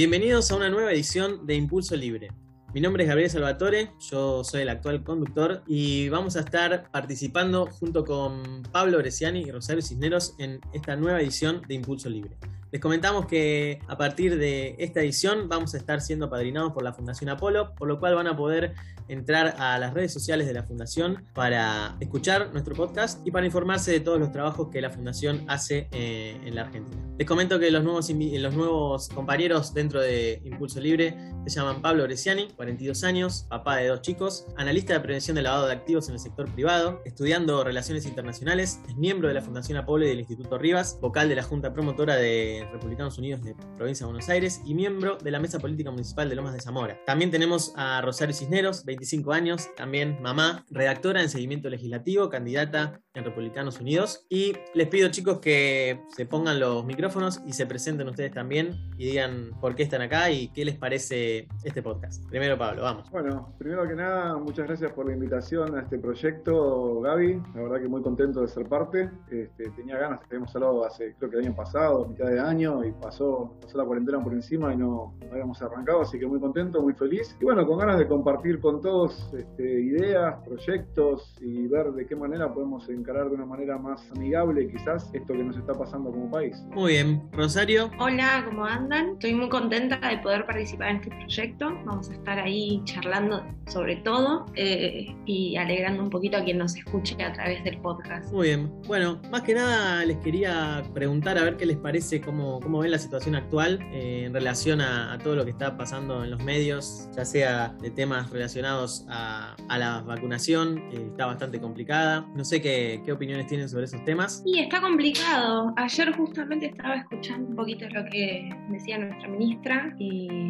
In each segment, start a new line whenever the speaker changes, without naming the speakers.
Bienvenidos a una nueva edición de Impulso Libre. Mi nombre es Gabriel Salvatore, yo soy el actual conductor y vamos a estar participando junto con Pablo Bresciani y Rosario Cisneros en esta nueva edición de Impulso Libre. Les comentamos que a partir de esta edición vamos a estar siendo padrinados por la Fundación Apolo, por lo cual van a poder entrar a las redes sociales de la Fundación para escuchar nuestro podcast y para informarse de todos los trabajos que la Fundación hace eh, en la Argentina. Les comento que los nuevos, compañeros dentro de Impulso Libre se llaman Pablo Bresciani, 42 años, papá de dos chicos, analista de prevención de lavado de activos en el sector privado, estudiando relaciones internacionales, es miembro de la Fundación Apolo y del Instituto Rivas, vocal de la Junta Promotora de Republicanos Unidos de Provincia de Buenos Aires y miembro de la Mesa Política Municipal de Lomas de Zamora. También tenemos a Rosario Cisneros, 25 años, también mamá, redactora en seguimiento legislativo, candidata en Republicanos Unidos. Y les pido chicos que se pongan los micrófonos y se presenten ustedes también y digan por qué están acá y qué les parece este podcast. Primero Pablo, vamos.
Bueno, primero que nada, muchas gracias por la invitación a este proyecto, Gaby. La verdad que muy contento de ser parte. Este, tenía ganas, habíamos hablado hace, creo que el año pasado, mitad de año, y pasó, pasó la cuarentena por encima y no, habíamos arrancado, así que muy contento, muy feliz. Y bueno, con ganas de compartir con todos este, ideas, proyectos y ver de qué manera podemos encarar de una manera más amigable quizás esto que nos está pasando como país.
Muy bien, Rosario.
Hola, ¿cómo andan? Estoy muy contenta de poder participar en este proyecto. Vamos a estar ahí charlando sobre todo eh, y alegrando un poquito a quien nos escuche a través del podcast.
Muy bien. Bueno, más que nada les quería preguntar a ver qué les parece, cómo, cómo ven la situación actual eh, en relación a, todo lo que está pasando en los medios, ya sea de temas relacionados a, la vacunación, que está bastante complicada. No sé qué, qué opiniones tienen sobre esos temas.
Sí, está complicado. Ayer justamente estaba escuchando un poquito lo que decía nuestra ministra y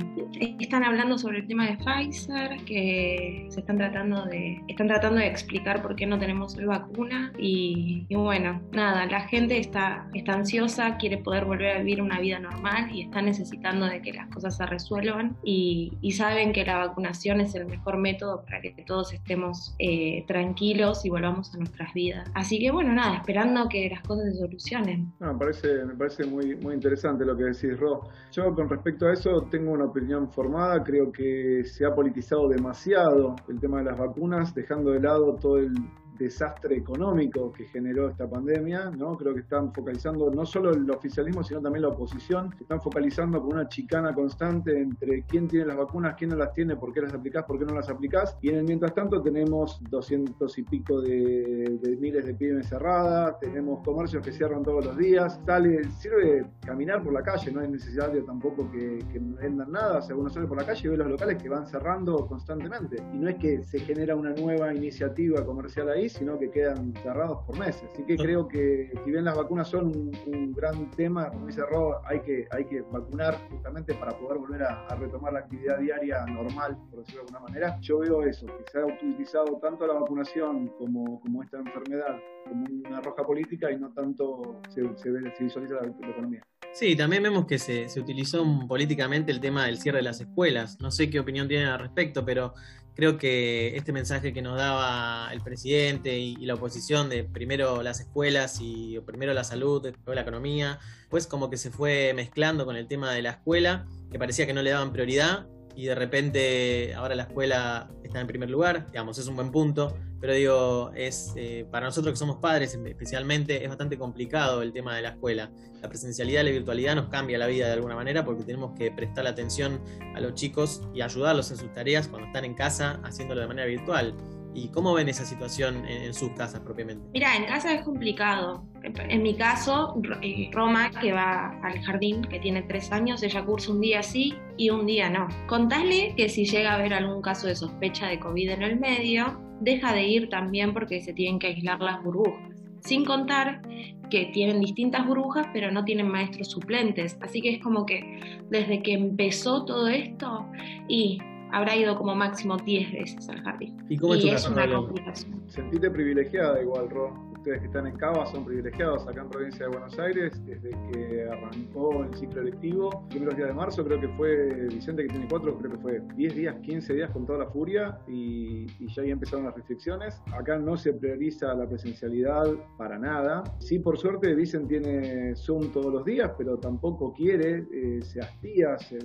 están hablando sobre el tema de Pfizer, que se están tratando de, están tratando de explicar por qué no tenemos hoy vacuna y, bueno, nada, la gente está, está ansiosa, quiere poder volver a vivir una vida normal y está necesitando de que las cosas se resuelvan y, saben que la vacunación es el mejor método para que todos estemos eh, tranquilos y volvamos a nuestras vidas. Así que bueno, nada, esperando que las cosas se solucionen.
me parece, me parece muy, muy interesante lo que decís, Ro. Yo con respecto a eso tengo una opinión formada, creo que se ha politizado demasiado el tema de las vacunas, dejando de lado todo el desastre económico que generó esta pandemia, ¿no? Creo que están focalizando no solo el oficialismo, sino también la oposición, están focalizando con una chicana constante entre quién tiene las vacunas, quién no las tiene, por qué las aplicás, por qué no las aplicás, y en el mientras tanto tenemos 200 y pico de, miles de pymes cerradas, tenemos comercios que cierran todos los días, sale, sirve caminar por la calle, no es necesario tampoco que, que vendan nada, o sea, uno sale por la calle y ve los locales que van cerrando constantemente, y no es que se genera una nueva iniciativa comercial ahí, sino que quedan cerrados por meses. Así que creo que si bien las vacunas son un, gran tema, como dice Rob, hay que, hay que vacunar justamente para poder volver a, retomar la actividad diaria normal, por decirlo de alguna manera. Yo veo eso, que se ha utilizado tanto la vacunación como, como esta enfermedad como una roja política y no tanto se, se, visualiza la, economía.
Sí, también vemos que se, se, utilizó políticamente el tema del cierre de las escuelas. No sé qué opinión tienen al respecto, pero creo que este mensaje que nos daba el presidente y, la oposición de primero las escuelas y primero la salud, después la economía, pues como que se fue mezclando con el tema de la escuela, que parecía que no le daban prioridad y de repente ahora la escuela está en primer lugar, digamos, es un buen punto, pero digo, es eh, para nosotros que somos padres especialmente, es bastante complicado el tema de la escuela. La presencialidad y la virtualidad nos cambia la vida de alguna manera porque tenemos que prestar atención a los chicos y ayudarlos en sus tareas cuando están en casa haciéndolo de manera virtual. ¿Y cómo ven esa situación en, sus casas propiamente?
Mira, en casa es complicado. En mi caso, eh, Roma, que va al jardín, que tiene tres años, ella cursa un día sí y un día no. Contale que si llega a haber algún caso de sospecha de COVID en el medio, deja de ir también porque se tienen que aislar las burbujas. Sin contar que tienen distintas burbujas, pero no tienen maestros suplentes. Así que es como que desde que empezó todo esto y habrá ido como máximo 10 veces al jardín.
¿Y cómo es,
es una complicación.
Sentite privilegiada igual, Ro ustedes que están en Cava son privilegiados acá en provincia de Buenos Aires desde que arrancó el ciclo electivo. Primeros días de marzo creo que fue Vicente que tiene cuatro, creo que fue 10 días, 15 días con toda la furia y, ya ahí empezaron las restricciones. Acá no se prioriza la presencialidad para nada. Sí, por suerte Vicente tiene Zoom todos los días, pero tampoco quiere, eh, se hastía, se,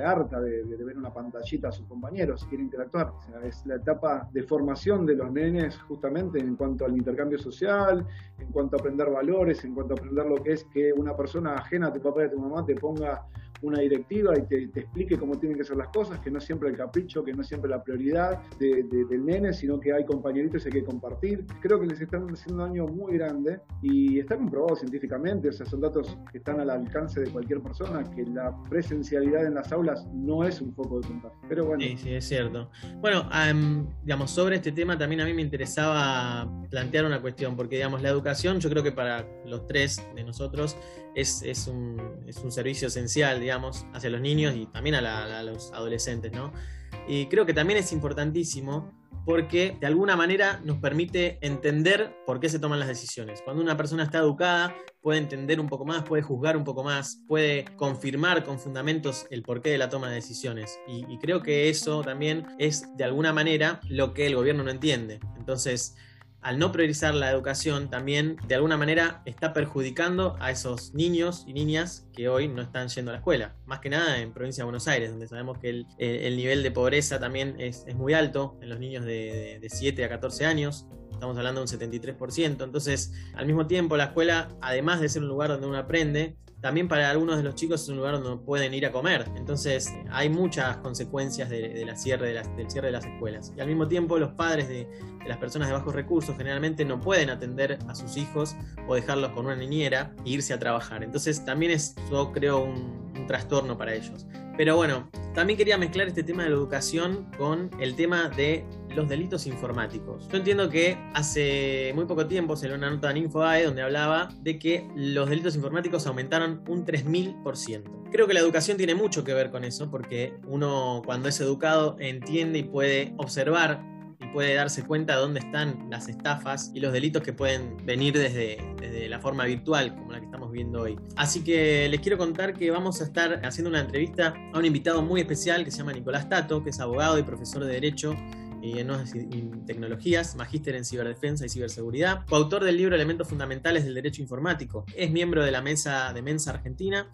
harta de, ver una pantallita a sus compañeros, quiere interactuar. es la etapa de formación de los nenes justamente en cuanto al intercambio social, en cuanto a aprender valores, en cuanto a aprender lo que es que una persona ajena a tu papá y a tu mamá te ponga una directiva y te, explique cómo tienen que ser las cosas, que no siempre el capricho, que no siempre la prioridad del nene, sino que hay compañeritos y hay que compartir. Creo que les están haciendo un daño muy grande y está comprobado científicamente, o sea, son datos que están al alcance de cualquier persona, que la presencialidad en las aulas no es un foco de contagio. Pero bueno.
Sí, sí, es cierto. Bueno, digamos, sobre este tema también a mí me interesaba plantear una cuestión, porque digamos, la educación yo creo que para los tres de nosotros es, un, servicio esencial, digamos, hacia los niños y también a, los adolescentes, ¿no? Y creo que también es importantísimo porque de alguna manera nos permite entender por qué se toman las decisiones. Cuando una persona está educada, puede entender un poco más, puede juzgar un poco más, puede confirmar con fundamentos el porqué de la toma de decisiones. Y, y creo que eso también es de alguna manera lo que el gobierno no entiende. Entonces, al no priorizar la educación, también de alguna manera está perjudicando a esos niños y niñas que hoy no están yendo a la escuela. Más que nada en provincia de Buenos Aires, donde sabemos que el, nivel de pobreza también es, muy alto en los niños de, de 7 a 14 años estamos hablando de un 73%. Entonces, al mismo tiempo, la escuela, además de ser un lugar donde uno aprende, también para algunos de los chicos es un lugar donde pueden ir a comer. Entonces hay muchas consecuencias de, la cierre de del cierre de las escuelas. Y al mismo tiempo los padres de, las personas de bajos recursos generalmente no pueden atender a sus hijos o dejarlos con una niñera e irse a trabajar. Entonces también es, yo creo, un, un trastorno para ellos. Pero bueno, también quería mezclar este tema de la educación con el tema de los delitos informáticos. Yo entiendo que hace muy poco tiempo se una nota en InfoAE donde hablaba de que los delitos informáticos aumentaron un 3000%. Creo que la educación tiene mucho que ver con eso, porque uno cuando es educado entiende y puede observar y puede darse cuenta de dónde están las estafas y los delitos que pueden venir desde, desde, la forma virtual, como la que estamos viendo hoy. Así que les quiero contar que vamos a estar haciendo una entrevista a un invitado muy especial que se llama Nicolás Tato, que es abogado y profesor de Derecho y en tecnologías, magíster en ciberdefensa y ciberseguridad, coautor del libro Elementos Fundamentales del Derecho Informático. Es miembro de la mesa de Mensa Argentina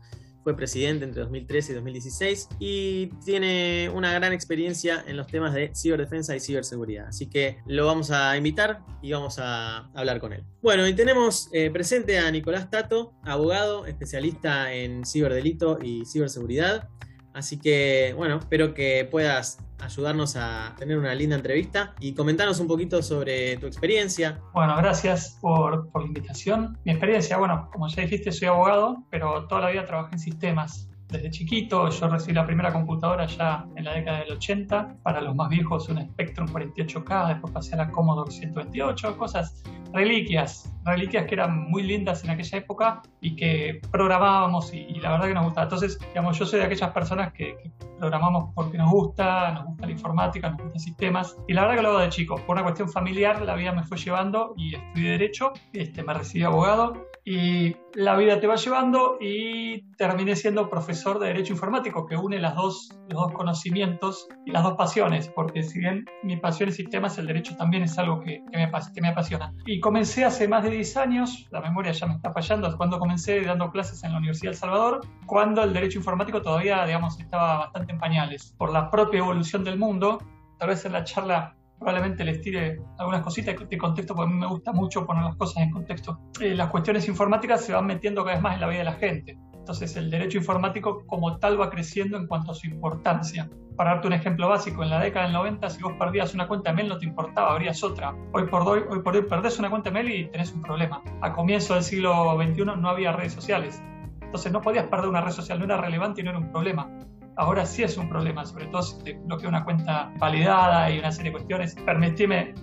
fue presidente entre 2013 y 2016 y tiene una gran experiencia en los temas de ciberdefensa y ciberseguridad. Así que lo vamos a invitar y vamos a hablar con él. Bueno, y tenemos eh, presente a Nicolás Tato, abogado, especialista en ciberdelito y ciberseguridad. Así que, bueno, espero que puedas ayudarnos a tener una linda entrevista y comentarnos un poquito sobre tu experiencia.
Bueno, gracias por, por la invitación. Mi experiencia, bueno, como ya dijiste, soy abogado, pero toda la vida trabajé en sistemas desde chiquito. Yo recibí la primera computadora ya en la década del 80. Para los más viejos, un Spectrum 48K. Después pasé a la Commodore 128. Cosas, reliquias. Reliquias que eran muy lindas en aquella época y que programábamos y, la verdad que nos gustaba. Entonces, digamos, yo soy de aquellas personas que, programamos porque nos gusta, nos gusta la informática, nos gustan sistemas. Y la verdad que lo hago de chico. Por una cuestión familiar, la vida me fue llevando y estudié Derecho. Este, me recibí abogado y la vida te va llevando y terminé siendo profesor de Derecho Informático, que une las dos, los dos conocimientos y las dos pasiones, porque si bien mi pasión es sistemas, el derecho también es algo que, que, me, que me apasiona. Y comencé hace más de 10 años, la memoria ya me está fallando, cuando comencé dando clases en la Universidad de El Salvador, cuando el derecho informático todavía, digamos, estaba bastante en pañales. Por la propia evolución del mundo, tal vez en la charla probablemente les tire algunas cositas de contexto, porque a mí me gusta mucho poner las cosas en contexto. Eh, las cuestiones informáticas se van metiendo cada vez más en la vida de la gente. Entonces el derecho informático como tal va creciendo en cuanto a su importancia. Para darte un ejemplo básico, en la década del 90 si vos perdías una cuenta mail no te importaba, abrías otra. Hoy por hoy, hoy por hoy perdés una cuenta mail y tenés un problema. A comienzo del siglo XXI no había redes sociales. Entonces no podías perder una red social, no era relevante y no era un problema ahora sí es un problema, sobre todo si te bloquea una cuenta validada y una serie de cuestiones. Permitime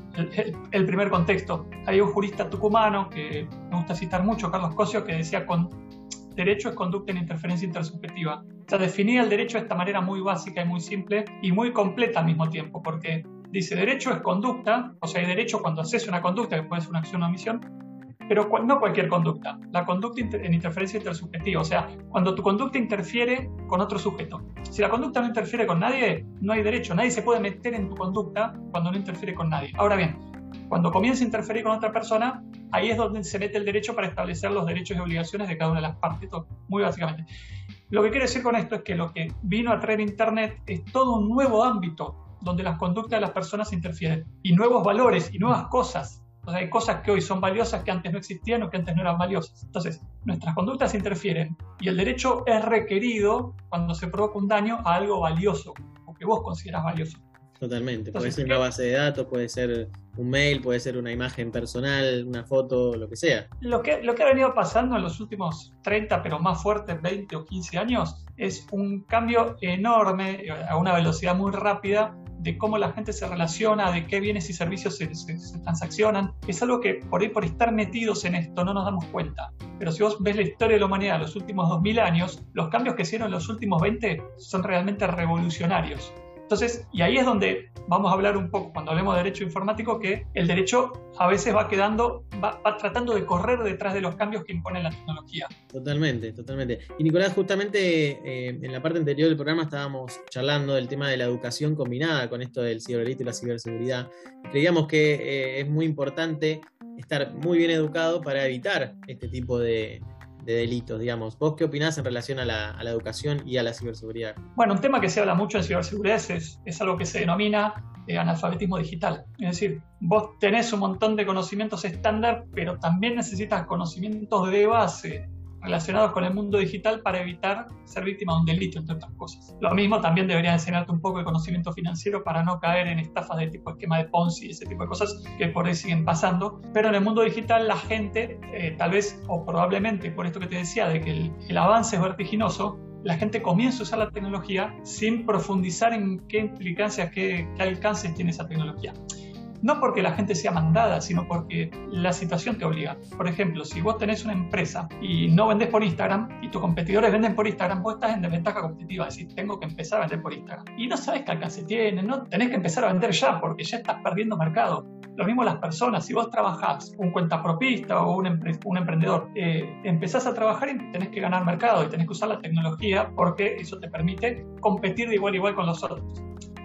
el, primer contexto. Hay un jurista tucumano que me gusta citar mucho, Carlos Cosio, que decía con derecho es conducta en interferencia intersubjetiva. O sea, definía el derecho de esta manera muy básica y muy simple y muy completa al mismo tiempo, porque dice derecho es conducta, o sea, hay derecho cuando haces una conducta, que puede ser una acción o omisión, pero no cualquier conducta, la conducta en interferencia intersubjetiva, o sea, cuando tu conducta interfiere con otro sujeto. Si la conducta no interfiere con nadie, no hay derecho, nadie se puede meter en tu conducta cuando no interfiere con nadie. Ahora bien, cuando comienza a interferir con otra persona, ahí es donde se mete el derecho para establecer los derechos y obligaciones de cada una de las partes, muy básicamente. Lo que quiero decir con esto es que lo que vino a traer Internet es todo un nuevo ámbito donde las conductas de las personas interfieren y nuevos valores y nuevas cosas. O sea, hay cosas que hoy son valiosas que antes no existían o que antes no eran valiosas. Entonces, nuestras conductas interfieren y el derecho es requerido cuando se provoca un daño a algo valioso o que vos consideras valioso.
Totalmente. puede ser una base de datos, puede ser un mail, puede ser una imagen personal, una foto, lo que sea.
Lo que, lo que ha venido pasando en los últimos 30, pero más fuertes, 20 o 15 años, es un cambio enorme, a una velocidad muy rápida, de cómo la gente se relaciona, de qué bienes y servicios se, transaccionan. Es algo que por ahí, por estar metidos en esto, no nos damos cuenta. Pero si vos ves la historia de la humanidad los últimos 2000 años, los cambios que hicieron los últimos 20 son realmente revolucionarios. Entonces, y ahí es donde vamos a hablar un poco, cuando hablemos de derecho informático, que el derecho a veces va quedando, va, tratando de correr detrás de los cambios que impone la tecnología.
Totalmente, totalmente. Y Nicolás, justamente eh, en la parte anterior del programa estábamos charlando del tema de la educación combinada con esto del ciberdelito y la ciberseguridad. Creíamos que eh, es muy importante estar muy bien educado para evitar este tipo de, de delitos, digamos. ¿Vos qué opinás en relación a la, educación y a la ciberseguridad?
Bueno, un tema que se habla mucho en ciberseguridad es, es algo que se denomina eh, analfabetismo digital. Es decir, vos tenés un montón de conocimientos estándar, pero también necesitas conocimientos de base relacionados con el mundo digital para evitar ser víctima de un delito, entre otras cosas. Lo mismo también debería enseñarte un poco de conocimiento financiero para no caer en estafas de tipo esquema de Ponzi, ese tipo de cosas que por ahí siguen pasando. Pero en el mundo digital la gente, eh, tal vez o probablemente por esto que te decía, de que el, el avance es vertiginoso, la gente comienza a usar la tecnología sin profundizar en qué implicancias, qué, qué alcances tiene esa tecnología no porque la gente sea mandada, sino porque la situación te obliga. Por ejemplo, si vos tenés una empresa y no vendés por Instagram y tus competidores venden por Instagram, vos estás en desventaja competitiva, es decir, tengo que empezar a vender por Instagram. Y no sabes qué alcance tiene, no tenés que empezar a vender ya porque ya estás perdiendo mercado. Lo mismo las personas, si vos trabajás un cuentapropista o un, emprendedor, eh, empezás a trabajar y tenés que ganar mercado y tenés que usar la tecnología porque eso te permite competir de igual a igual con los otros.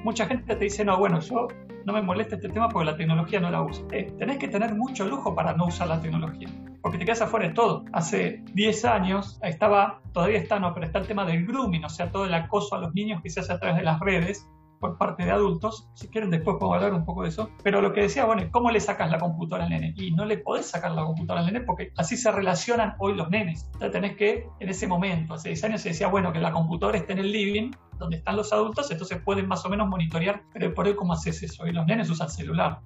Mucha gente te dice, no, bueno, yo no me molesta este tema porque la tecnología no la uso. Eh, tenés que tener mucho lujo para no usar la tecnología, porque te quedas afuera de todo. Hace 10 años estaba, todavía está, no, pero está el tema del grooming, o sea, todo el acoso a los niños que se hace a través de las redes por parte de adultos. Si quieren, después puedo hablar un poco de eso. Pero lo que decía, bueno, ¿cómo le sacas la computadora al nene? Y no le podés sacar la computadora al nene porque así se relacionan hoy los nenes. Entonces tenés que, en ese momento, hace 10 años se decía, bueno, que la computadora esté en el living, donde están los adultos, entonces pueden más o menos monitorear, pero por hoy, ¿cómo haces eso? Y los nenes usan celular.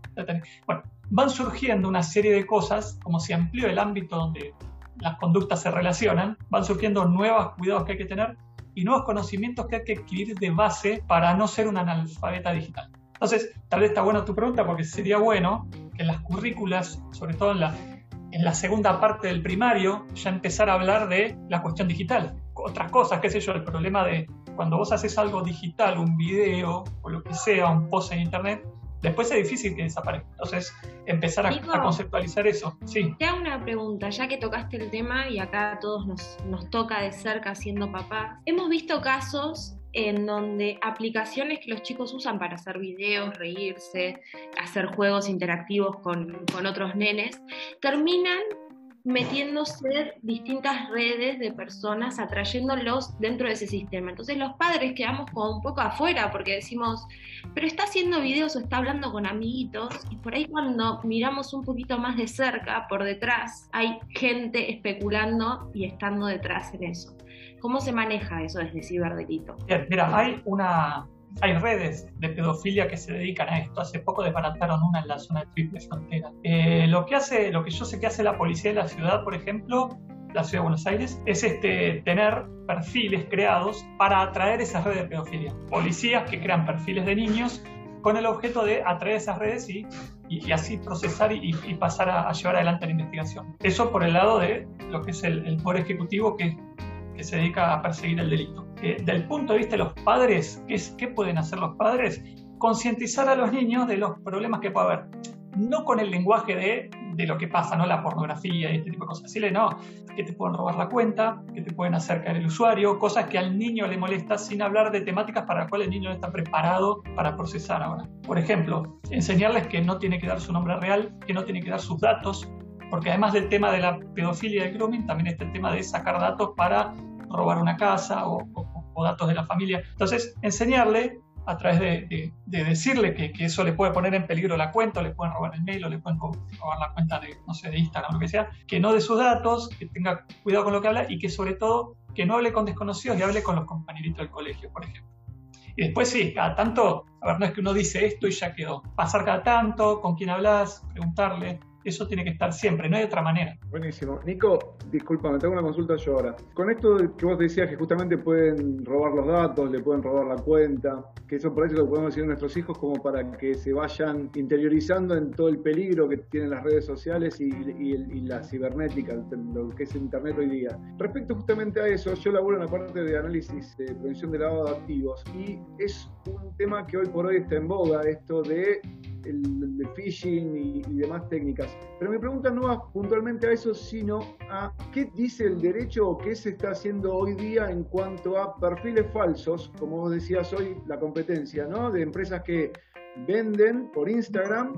Bueno, van surgiendo una serie de cosas, como se amplió el ámbito donde las conductas se relacionan, van surgiendo nuevos cuidados que hay que tener y nuevos conocimientos que hay que adquirir de base para no ser un analfabeta digital. Entonces, tal vez está buena tu pregunta porque sería bueno que en las currículas, sobre todo en la, en la segunda parte del primario, ya empezar a hablar de la cuestión digital. Otras cosas, qué sé yo, el problema de cuando vos haces algo digital, un video o lo que sea, un post en internet, después es difícil que desaparezca. Entonces, empezar a, conceptualizar eso. Sí.
Te hago una pregunta, ya que tocaste el tema y acá a todos nos, nos toca de cerca siendo papás. Hemos visto casos en donde aplicaciones que los chicos usan para hacer videos, reírse, hacer juegos interactivos con, con otros nenes, terminan metiéndose distintas redes de personas, atrayéndolos dentro de ese sistema. Entonces los padres quedamos como un poco afuera porque decimos, pero está haciendo videos o está hablando con amiguitos y por ahí cuando miramos un poquito más de cerca, por detrás, hay gente especulando y estando detrás en eso. ¿Cómo se maneja eso desde ciberdelito?
Mira, hay una, hay redes de pedofilia que se dedican a esto. Hace poco desbarataron una en la zona de Triple Frontera. Eh, lo, que hace, lo que yo sé que hace la policía de la ciudad, por ejemplo, la ciudad de Buenos Aires, es este, tener perfiles creados para atraer esas redes de pedofilia. Policías que crean perfiles de niños con el objeto de atraer esas redes y, y, así procesar y, pasar a, llevar adelante la investigación. Eso por el lado de lo que es el, el Poder Ejecutivo que, que se dedica a perseguir el delito del punto de vista de los padres, ¿qué, ¿qué pueden hacer los padres? Concientizar a los niños de los problemas que puede haber. No con el lenguaje de de lo que pasa, ¿no? La pornografía y este tipo de cosas. Decirle, no, que te pueden robar la cuenta, que te pueden acercar el usuario, cosas que al niño le molesta sin hablar de temáticas para las cuales el niño no está preparado para procesar ahora. Por ejemplo, enseñarles que no tiene que dar su nombre real, que no tiene que dar sus datos, porque además del tema de la pedofilia y el grooming, también está el tema de sacar datos para robar una casa o, o datos de la familia. Entonces, enseñarle a través de, decirle que, eso le puede poner en peligro la cuenta, o le pueden robar el mail, o le pueden robar la cuenta de, no sé, de Instagram o lo que sea, que no de sus datos, que tenga cuidado con lo que habla y que sobre todo que no hable con desconocidos y hable con los compañeritos del colegio, por ejemplo. Y después sí, cada tanto, a ver, no es que uno dice esto y ya quedó. Pasar cada tanto, con quién hablas, preguntarle, eso tiene que estar siempre, no hay otra manera.
Buenísimo. Nico, disculpa, me tengo una consulta yo ahora. Con esto que vos decías que justamente pueden robar los datos, le pueden robar la cuenta, que eso por eso lo podemos decir a nuestros hijos como para que se vayan interiorizando en todo el peligro que tienen las redes sociales y, la cibernética, lo que es Internet hoy día. Respecto justamente a eso, yo laburo en la parte de análisis de prevención de lavado de activos y es un tema que hoy por hoy está en boga, esto de el, phishing y, demás técnicas. Pero mi pregunta no va puntualmente a eso, sino a qué dice el derecho o qué se está haciendo hoy día en cuanto a perfiles falsos, como vos decías hoy, la competencia, ¿no? De empresas que venden por Instagram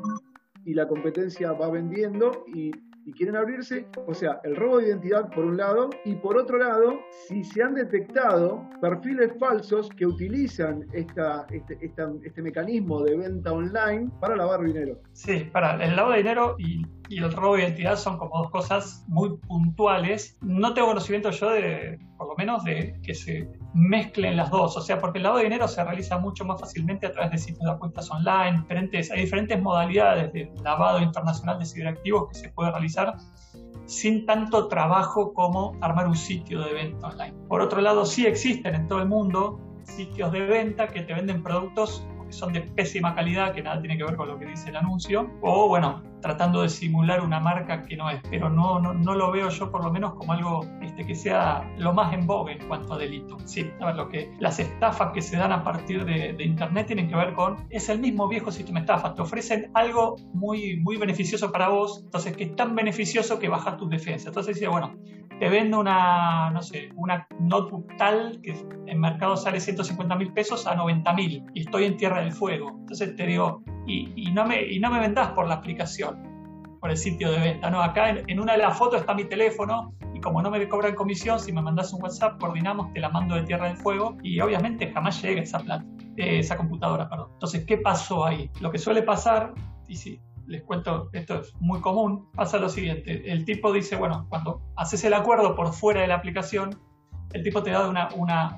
y la competencia va vendiendo y y quieren abrirse, o sea, el robo de identidad por un lado, y por otro lado, si se han detectado perfiles falsos que utilizan esta, este, este mecanismo de venta online para lavar dinero.
Sí, para el lavado de dinero y y el robo de identidad son como dos cosas muy puntuales. No tengo conocimiento yo de, por lo menos, de que se mezclen las dos. O sea, porque el lavado de dinero se realiza mucho más fácilmente a través de sitios de apuestas online. Diferentes, hay diferentes modalidades de lavado internacional de ciberactivos que se puede realizar sin tanto trabajo como armar un sitio de venta online. Por otro lado, sí existen en todo el mundo sitios de venta que te venden productos que son de pésima calidad, que nada tiene que ver con lo que dice el anuncio, o bueno, tratando de simular una marca que no es, pero no, no, no lo veo yo por lo menos como algo este, que sea lo más en vogue en cuanto a delito. Sí, a ver, lo que, las estafas que se dan a partir de, de, Internet tienen que ver con, es el mismo viejo sistema de estafas, te ofrecen algo muy, muy beneficioso para vos, entonces que es tan beneficioso que bajas tus defensas. Entonces dice, bueno, te vendo una, no sé, una notebook tal que en mercado sale 150 mil pesos a 90 mil y estoy en Tierra del Fuego. Entonces te digo, y, no me, y no me vendás por la aplicación, por el sitio de venta. No, acá en, una de las fotos está mi teléfono y como no me cobran comisión, si me mandas un WhatsApp, coordinamos, te la mando de Tierra del Fuego y obviamente jamás llega esa plata, eh, esa computadora, perdón. Entonces, ¿qué pasó ahí? Lo que suele pasar, y si les cuento, esto es muy común, pasa lo siguiente, el tipo dice, bueno, cuando haces el acuerdo por fuera de la aplicación, el tipo te da una,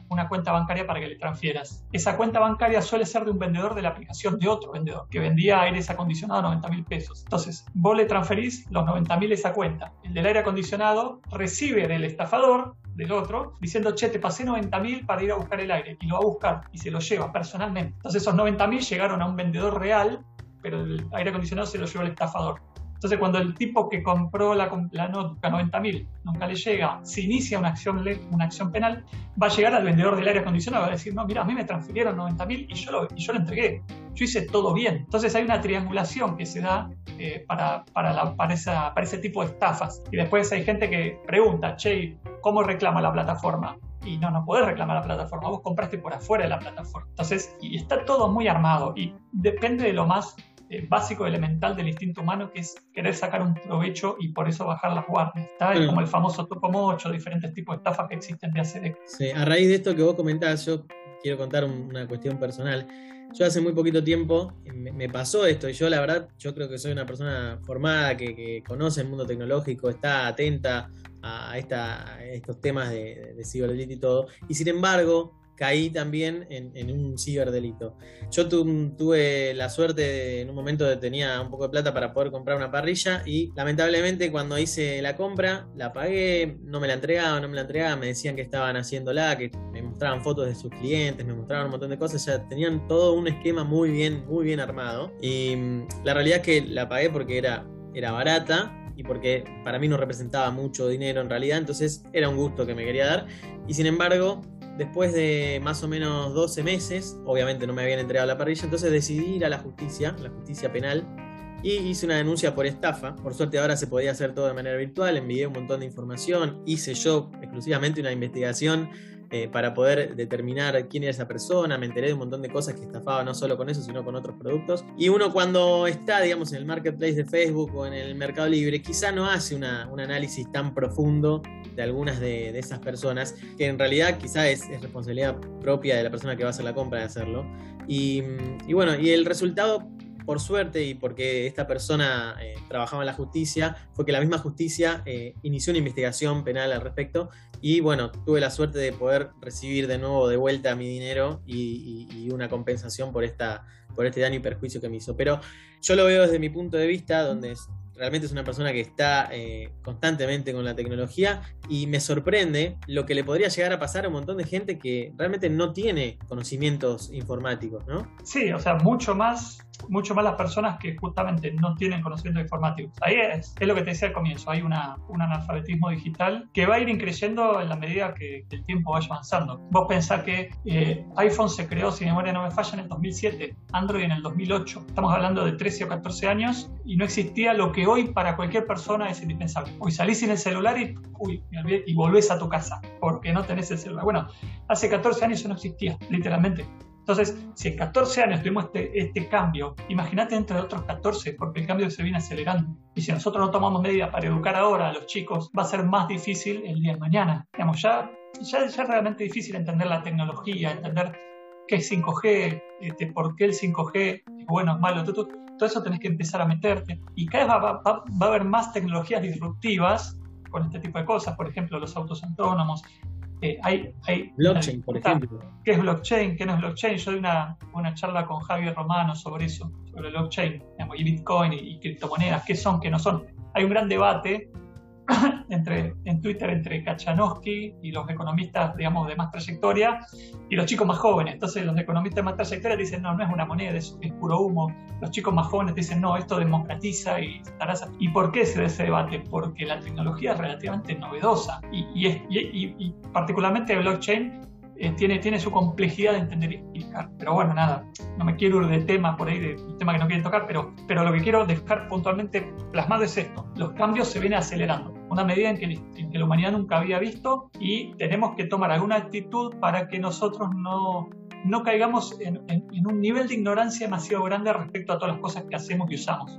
una, cuenta bancaria para que le transfieras. Esa cuenta bancaria suele ser de un vendedor de la aplicación, de otro vendedor, que vendía aires acondicionados a 90 mil pesos. Entonces, vos le transferís los 90 mil esa cuenta. El del aire acondicionado recibe del estafador del otro, diciendo, che, te pasé 90 mil para ir a buscar el aire, y lo va a buscar, y se lo lleva personalmente. Entonces esos 90 mil llegaron a un vendedor real, pero el aire acondicionado se lo llevó el estafador. Entonces, cuando el tipo que compró la, la notebook a 90.000 nunca le llega, se inicia una acción, una acción penal, va a llegar al vendedor del aire acondicionado y va a decir, no, mira, a mí me transfirieron 90.000 y yo, lo, y yo lo entregué. Yo hice todo bien. Entonces, hay una triangulación que se da eh, para, para, la, para, esa, para ese tipo de estafas. Y después hay gente que pregunta, che, ¿cómo reclama la plataforma? y no, no podés reclamar la plataforma, vos compraste por afuera de la plataforma. Entonces, y está todo muy armado y depende de lo más eh, básico, elemental del instinto humano, que es querer sacar un provecho y por eso bajar las guardias. Está como el famoso topo 8, diferentes tipos de estafas que existen de hace décadas.
Sí, a raíz de esto que vos comentás, yo quiero contar una cuestión personal. Yo hace muy poquito tiempo me, pasó esto y yo la verdad, yo creo que soy una persona formada que, conoce el mundo tecnológico, está atenta a, esta, estos temas de, de ciberdelito y todo. Y sin embargo, caí también en, un ciberdelito. Yo tuve la suerte, en un momento de, tenía un poco de plata para poder comprar una parrilla y lamentablemente cuando hice la compra, la pagué, no me la entregaban, no me la entregaban, me decían que estaban haciéndola, que me mostraban fotos de sus clientes, me mostraban un montón de cosas, ya tenían todo un esquema muy bien, muy bien armado. Y mm, la realidad es que la pagué porque era, era barata y porque para mí no representaba mucho dinero en realidad, entonces era un gusto que me quería dar. Y sin embargo, después de más o menos 12 meses, obviamente no me habían entregado la parrilla, entonces decidí ir a la justicia, la justicia penal, y hice una denuncia por estafa. Por suerte ahora se podía hacer todo de manera virtual, envié un montón de información, hice yo exclusivamente una investigación eh, para poder determinar quién era esa persona, me enteré de un montón de cosas que estafaba no solo con eso, sino con otros productos. Y uno cuando está, digamos, en el marketplace de Facebook o en el Mercado Libre, quizá no hace un análisis tan profundo de algunas de, esas personas, que en realidad quizá es, responsabilidad propia de la persona que va a hacer la compra de hacerlo. Y, y bueno, y el resultado por suerte y porque esta persona eh, trabajaba en la justicia, fue que la misma justicia eh, inició una investigación penal al respecto y bueno, tuve la suerte de poder recibir de nuevo de vuelta mi dinero y, y una compensación por, esta, por este daño y perjuicio que me hizo. Pero yo lo veo desde mi punto de vista, donde realmente es una persona que está eh, constantemente con la tecnología y me sorprende lo que le podría llegar a pasar a un montón de gente que realmente no tiene conocimientos informáticos, ¿no?
Sí, o sea, mucho más, mucho más las personas que justamente no tienen conocimientos informáticos. Ahí es, es lo que te decía al comienzo, hay una, un analfabetismo digital que va a ir increyendo en la medida que el tiempo vaya avanzando. Vos pensás que eh, iPhone se creó, si memoria no me falla, en el 2007, Android en el 2008. Estamos hablando de 13 o 14 años y no existía lo que hoy para cualquier persona es indispensable. Hoy salís sin el celular y, uy, y volvés a tu casa porque no tenés el celular. Bueno, hace 14 años eso no existía, literalmente. Entonces, si en 14 años tuvimos este, este cambio, imagínate entre otros 14, porque el cambio se viene acelerando. Y si nosotros no tomamos medidas para educar ahora a los chicos, va a ser más difícil el día de mañana. Digamos, ya, ya, ya es realmente difícil entender la tecnología, entender qué es 5G, este, por qué el 5G es bueno, es malo, todo, todo eso tenés que empezar a meterte. Y cada vez va, va, va, a haber más tecnologías disruptivas con este tipo de cosas, por ejemplo, los autos autónomos. Eh, hay, hay
blockchain, por ejemplo.
¿Qué es blockchain? ¿Qué no es blockchain? Yo di una, una charla con Javier Romano sobre eso, sobre blockchain y Bitcoin y, y criptomonedas, qué son, qué no son. Hay un gran debate entre, en Twitter entre Kachanowski y los economistas, digamos, de más trayectoria y los chicos más jóvenes. Entonces los economistas de más trayectoria dicen, no, no es una moneda, es, es puro humo. Los chicos más jóvenes dicen, no, esto democratiza y ¿Y por qué se da ese debate? Porque la tecnología es relativamente novedosa y, y, y, y particularmente el blockchain eh, tiene, tiene su complejidad de entender y explicar. Pero bueno, nada, no me quiero ir de tema por ahí, de tema que no quieren tocar, pero, pero lo que quiero dejar puntualmente plasmado es esto. Los cambios se vienen acelerando, una medida en que, en que la humanidad nunca había visto y tenemos que tomar alguna actitud para que nosotros no, no caigamos en, en, un nivel de ignorancia demasiado grande respecto a todas las cosas que hacemos y usamos.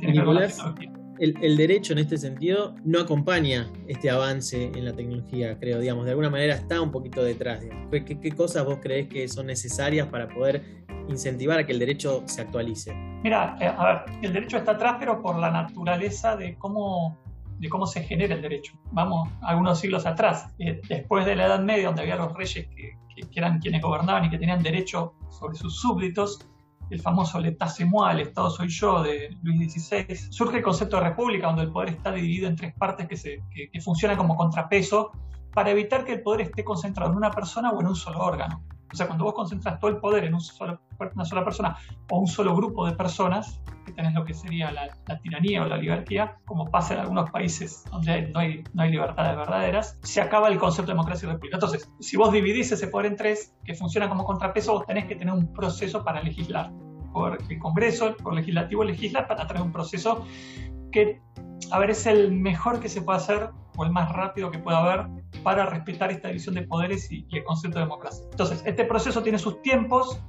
Que el, derecho en este sentido no acompaña este avance en la tecnología, creo, digamos, de alguna manera está un poquito detrás. ¿Qué, cosas vos creés que son necesarias para poder incentivar a que el derecho se actualice?
Mira, eh, a ver, el derecho está atrás, pero por la naturaleza de cómo, de cómo se genera el derecho. Vamos algunos siglos atrás, eh, después de la Edad Media, donde había los reyes que, eran quienes gobernaban y que tenían derecho sobre sus súbditos, el famoso moi, el Estado soy yo de Luis XVI, surge el concepto de república, donde el poder está dividido en tres partes que, se, que, funcionan como contrapeso para evitar que el poder esté concentrado en una persona o en un solo órgano. O sea, cuando vos concentras todo el poder en un solo, una sola persona o un solo grupo de personas, que tenés lo que sería la, tiranía o la oligarquía, como pasa en algunos países donde no hay, no hay libertades verdaderas, se acaba el concepto de democracia y república. Entonces, si vos dividís ese poder en tres, que funciona como contrapeso, vos tenés que tener un proceso para legislar. Por el Congreso, por legislativo, legislar para traer un proceso que, a ver, es el mejor que se puede hacer o el más rápido que pueda haber para respetar esta división de poderes y, y el concepto de democracia. Entonces, este proceso tiene sus tiempos,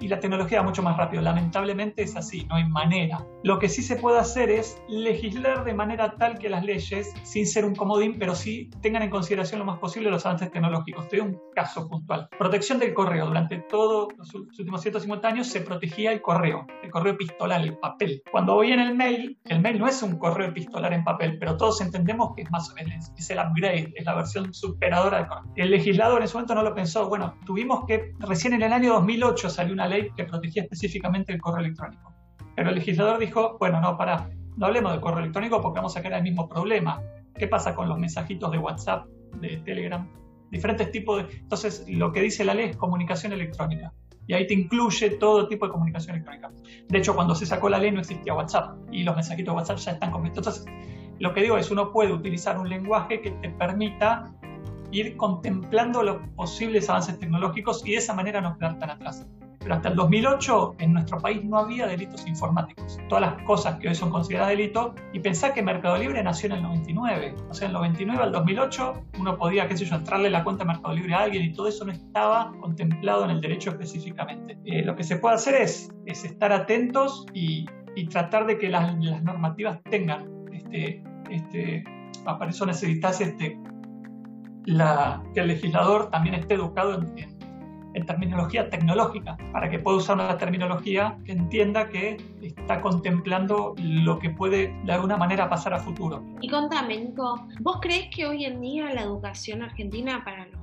y la tecnología va mucho más rápido. Lamentablemente es así, no hay manera. Lo que sí se puede hacer es legislar de manera tal que las leyes, sin ser un comodín, pero sí tengan en consideración lo más posible los avances tecnológicos. Te doy un caso puntual. Protección del correo. Durante todos los últimos 150 años se protegía el correo, el correo epistolar, el papel. Cuando voy en el mail, el mail no es un correo epistolar en papel, pero todos entendemos que es más o menos, es el upgrade, es la versión superadora del correo. El legislador en ese momento no lo pensó. Bueno, tuvimos que, recién en el año 2008 salió una ley que protegía específicamente el correo electrónico. Pero el legislador dijo, bueno, no, para, no hablemos del correo electrónico porque vamos a caer el mismo problema. ¿Qué pasa con los mensajitos de WhatsApp, de Telegram? Diferentes tipos de... Entonces, lo que dice la ley es comunicación electrónica. Y ahí te incluye todo tipo de comunicación electrónica. De hecho, cuando se sacó la ley no existía WhatsApp y los mensajitos de WhatsApp ya están completos. Entonces, lo que digo es, uno puede utilizar un lenguaje que te permita ir contemplando los posibles avances tecnológicos y de esa manera no quedar tan atrás. Pero hasta el 2008 en nuestro país no había delitos informáticos. Todas las cosas que hoy son consideradas delitos. Y pensá que Mercado Libre nació en el 99. O sea, en el 99 al 2008 uno podía, qué sé yo, entrarle la cuenta de Mercado Libre a alguien y todo eso no estaba contemplado en el derecho específicamente. Eh, lo que se puede hacer es, es estar atentos y, y tratar de que las, normativas tengan este, este, para eso necesitas este, la, que el legislador también esté educado en, terminología tecnológica, para que pueda usar una terminología que entienda que está contemplando lo que puede de alguna manera pasar a futuro.
Y contame, Nico, ¿vos crees que hoy en día la educación argentina para los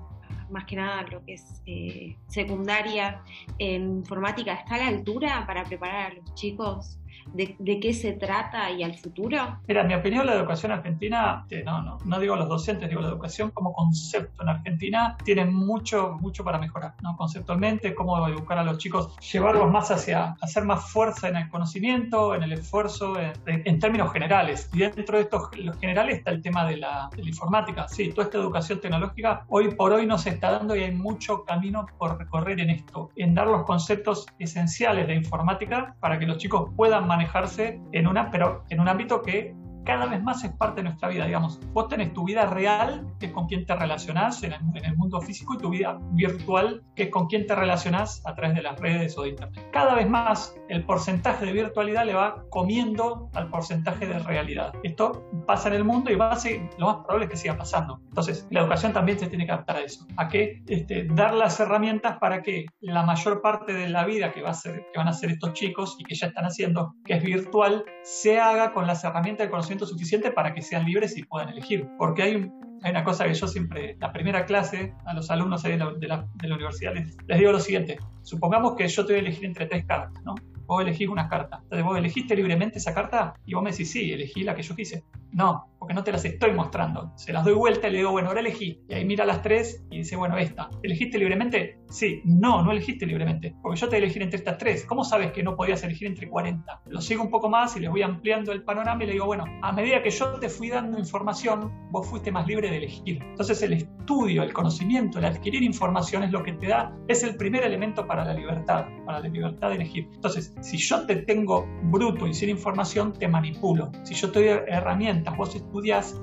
más que nada lo que es eh, secundaria en informática, ¿está a la altura para preparar a los chicos de, qué se trata y al futuro?
Mira, en mi opinión, la educación argentina, no, no, no digo los docentes, digo la educación como concepto en Argentina, tiene mucho, mucho para mejorar, ¿no? Conceptualmente, cómo educar a los chicos, llevarlos más hacia hacer más fuerza en el conocimiento, en el esfuerzo, en, términos generales. Y dentro de estos los generales está el tema de la, de la informática. Sí, toda esta educación tecnológica hoy por hoy no se está dando y hay mucho camino por recorrer en esto, en dar los conceptos esenciales de informática para que los chicos puedan manejarse en una, pero en un ámbito que cada vez más es parte de nuestra vida, digamos. Vos tenés tu vida real, que es con quien te relacionás en el, mundo físico, y tu vida virtual, que es con quien te relacionás a través de las redes o de internet. Cada vez más el porcentaje de virtualidad le va comiendo al porcentaje de realidad. Esto pasa en el mundo y va a ser, lo más probable es que siga pasando. Entonces, la educación también se tiene que adaptar a eso, a que este, dar las herramientas para que la mayor parte de la vida que, va a ser, que van a hacer estos chicos y que ya están haciendo, que es virtual, se haga con las herramientas de conocimiento suficiente para que sean libres y puedan elegir. Porque hay, una cosa que yo siempre, la primera clase a los alumnos de la, de universidad les, les, digo lo siguiente, supongamos que yo te voy a elegir entre tres cartas, ¿no? Vos elegís una carta. Entonces vos elegiste libremente esa carta y vos me decís, sí, elegí la que yo quise. No, porque no te las estoy mostrando. Se las doy vuelta y le digo, bueno, ahora elegí. Y ahí mira las tres y dice, bueno, esta. ¿Elegiste libremente? Sí. No, no elegiste libremente. Porque yo te elegí entre estas tres. ¿Cómo sabes que no podías elegir entre 40? Lo sigo un poco más y les voy ampliando el panorama y le digo, bueno, a medida que yo te fui dando información, vos fuiste más libre de elegir. Entonces el estudio, el conocimiento, el adquirir información es lo que te da, es el primer elemento para la libertad, para la libertad de elegir. Entonces, si yo te tengo bruto y sin información, te manipulo. Si yo te doy herramientas, vos estudias,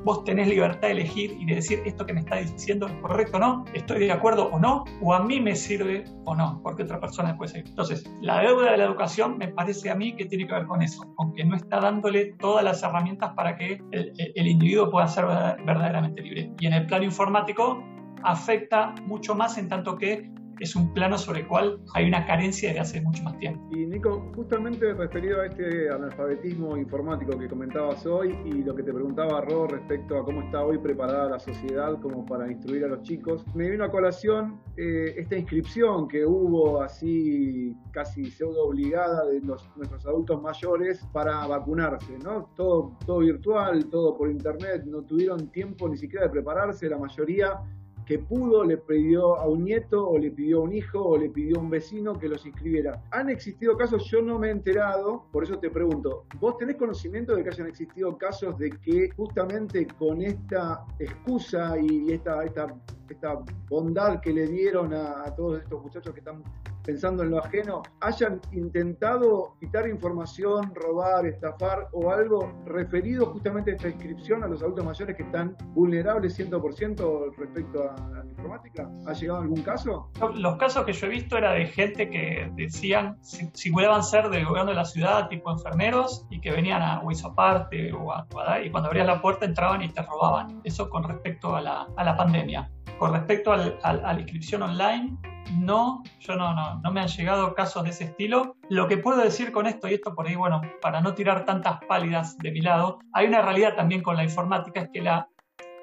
vos tenés libertad de elegir y de decir esto que me está diciendo es correcto o no, estoy de acuerdo o no, o a mí me sirve o no, porque otra persona puede ser. Entonces, la deuda de la educación me parece a mí que tiene que ver con eso, con que no está dándole todas las herramientas para que el, el individuo pueda ser verdaderamente libre. Y en el plano informático afecta mucho más en tanto que es un plano sobre el cual hay una carencia de hace mucho más tiempo.
Y Nico, justamente referido a este analfabetismo informático que comentabas hoy y lo que te preguntaba Ro respecto a cómo está hoy preparada la sociedad como para instruir a los chicos, me vino a colación eh, esta inscripción que hubo así casi pseudo obligada de los, nuestros adultos mayores para vacunarse, ¿no? Todo, todo virtual, todo por internet, no tuvieron tiempo ni siquiera de prepararse, la mayoría que pudo le pidió a un nieto o le pidió a un hijo o le pidió a un vecino que los inscribiera. Han existido casos, yo no me he enterado, por eso te pregunto, ¿vos tenés conocimiento de que hayan existido casos de que justamente con esta excusa y esta, esta, esta bondad que le dieron a, a todos estos muchachos que están pensando en lo ajeno, hayan intentado quitar información, robar, estafar o algo referido justamente a esta inscripción a los adultos mayores que están vulnerables 100% respecto a la informática? ¿Ha llegado algún caso?
Los casos que yo he visto era de gente que decían, simulaban ser del gobierno de la ciudad, tipo enfermeros, y que venían a Huizaparte o a y cuando abrías la puerta entraban y te robaban. Eso con respecto a la pandemia. Con respecto a la inscripción online, no, yo no, no, no me han llegado casos de ese estilo. Lo que puedo decir con esto, y esto por ahí, bueno, para no tirar tantas pálidas de mi lado, hay una realidad también con la informática, es que la,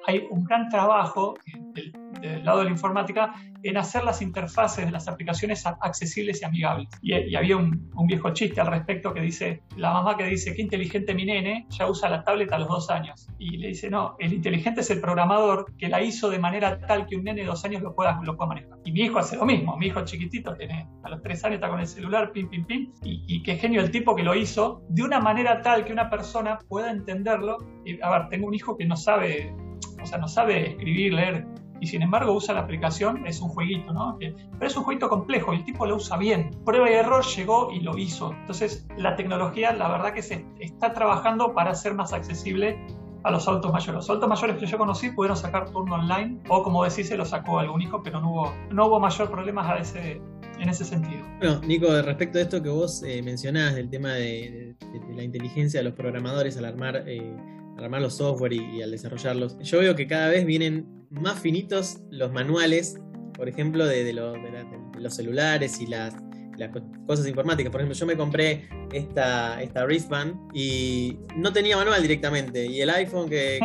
hay un gran trabajo del, del lado de la informática en hacer las interfaces de las aplicaciones accesibles y amigables. Y, había un, viejo chiste al respecto que dice, la mamá que dice, qué inteligente mi nene, ya usa la tablet a los dos años. Y le dice, no, el inteligente es el programador que la hizo de manera tal que un nene de dos años lo pueda, lo pueda manejar. Y mi hijo hace lo mismo, mi hijo chiquitito tiene, a los tres años está con el celular, pim, pim, pim, y, y qué genio el tipo que lo hizo de una manera tal que una persona pueda entenderlo. Y, a ver, tengo un hijo que no sabe, o sea, no sabe escribir, leer y sin embargo usa la aplicación, es un jueguito, ¿no? pero es un jueguito complejo el tipo lo usa bien. Prueba y error llegó y lo hizo. Entonces la tecnología la verdad que se está trabajando para hacer más accesible a los autos mayores. Los autos mayores que yo conocí pudieron sacar turno online o como decís se lo sacó algún hijo, pero no hubo, no hubo mayor problemas a ese, en ese sentido.
Bueno, Nico, respecto a esto que vos eh, mencionás del tema de, la inteligencia de los programadores al armar, eh, armar los software y, al desarrollarlos, yo veo que cada vez vienen más finitos los manuales, por ejemplo, de los celulares y las las cosas informáticas. Por ejemplo, yo me compré esta, esta wristband y no tenía manual directamente. Y el iPhone que,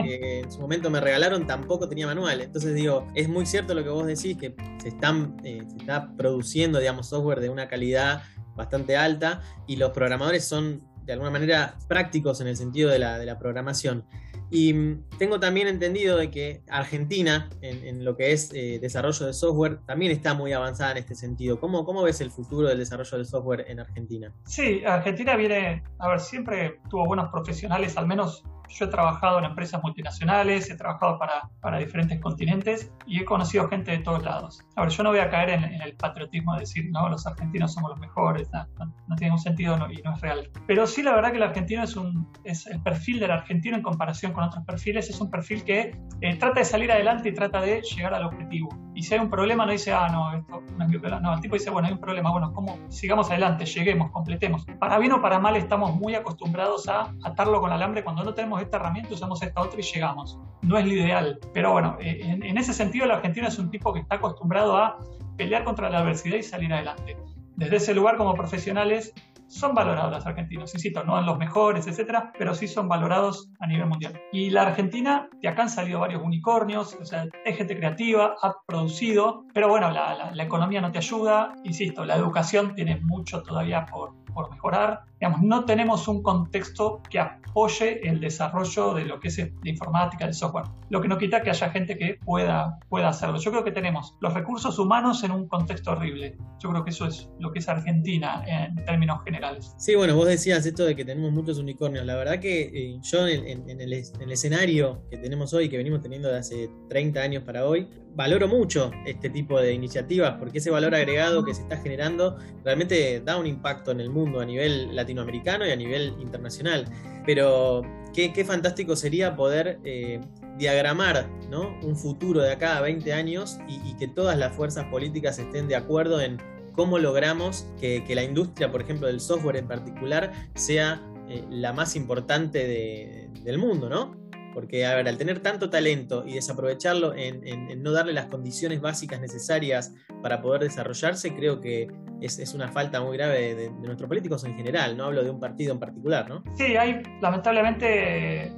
en su momento me regalaron tampoco tenía manual. Entonces digo, es muy cierto lo que vos decís, que se, están, eh, se está produciendo, digamos, software de una calidad bastante alta y los programadores son de alguna manera prácticos en el sentido de la, de la programación. Y mm, tengo también entendido de que Argentina, en, lo que es eh, desarrollo de software, también está muy avanzada en este sentido. ¿Cómo, ¿Cómo ves el futuro del desarrollo del software en Argentina?
Sí, Argentina viene, a ver, siempre tuvo buenos profesionales, al menos yo he trabajado en empresas multinacionales, he trabajado para, para, diferentes continentes y he conocido gente de todos lados. A ver, yo no voy a caer en, el patriotismo de decir, no, los argentinos somos los mejores, no, no, tiene un sentido y no es real. Pero sí, la verdad que el argentino es un, es el perfil del argentino en comparación con otros perfiles, es un perfil que eh, trata de salir adelante y trata de llegar al objetivo. Y si hay un problema, no dice, ah, no, esto no es mi problema. No, el tipo dice, bueno, hay un problema, bueno, ¿cómo? Sigamos adelante, lleguemos, completemos. Para bien o para mal, estamos muy acostumbrados a atarlo con alambre cuando no tenemos esta herramienta, usamos esta otra y llegamos. No es lo ideal, pero bueno, eh, en, ese sentido el argentino es un tipo que está acostumbrado a pelear contra la adversidad y salir adelante. Desde ese lugar como profesionales son valorados los argentinos, insisto, no en los mejores, etcétera, pero sí son valorados a nivel mundial. Y la Argentina, de acá han salido varios unicornios, o sea, es gente creativa, ha producido, pero bueno, la, la economía no te ayuda, insisto, la educación tiene mucho todavía por, por mejorar. Digamos, no tenemos un contexto que apoye el desarrollo de lo que es de informática, de software. Lo que no quita que haya gente que pueda, pueda hacerlo. Yo creo que tenemos los recursos humanos en un contexto horrible. Yo creo que eso es lo que es Argentina en términos generales.
Sí, bueno, vos decías esto de que tenemos muchos unicornios. La verdad que eh, yo en, el, en el escenario que tenemos hoy, que venimos teniendo de hace 30 años para hoy, valoro mucho este tipo de iniciativas porque ese valor agregado que se está generando realmente da un impacto en el mundo a nivel latinoamericano y a nivel internacional. Pero qué, fantástico sería poder eh, diagramar ¿no? un futuro de acá a 20 años y, que todas las fuerzas políticas estén de acuerdo en cómo logramos que, la industria, por ejemplo, del software en particular, sea eh, la más importante del mundo, ¿no? Porque, a ver, al tener tanto talento y desaprovecharlo en, no darle las condiciones básicas necesarias para poder desarrollarse, creo que es, una falta muy grave de, nuestros políticos en general, no hablo de un partido en particular, ¿no?
Sí, hay, lamentablemente,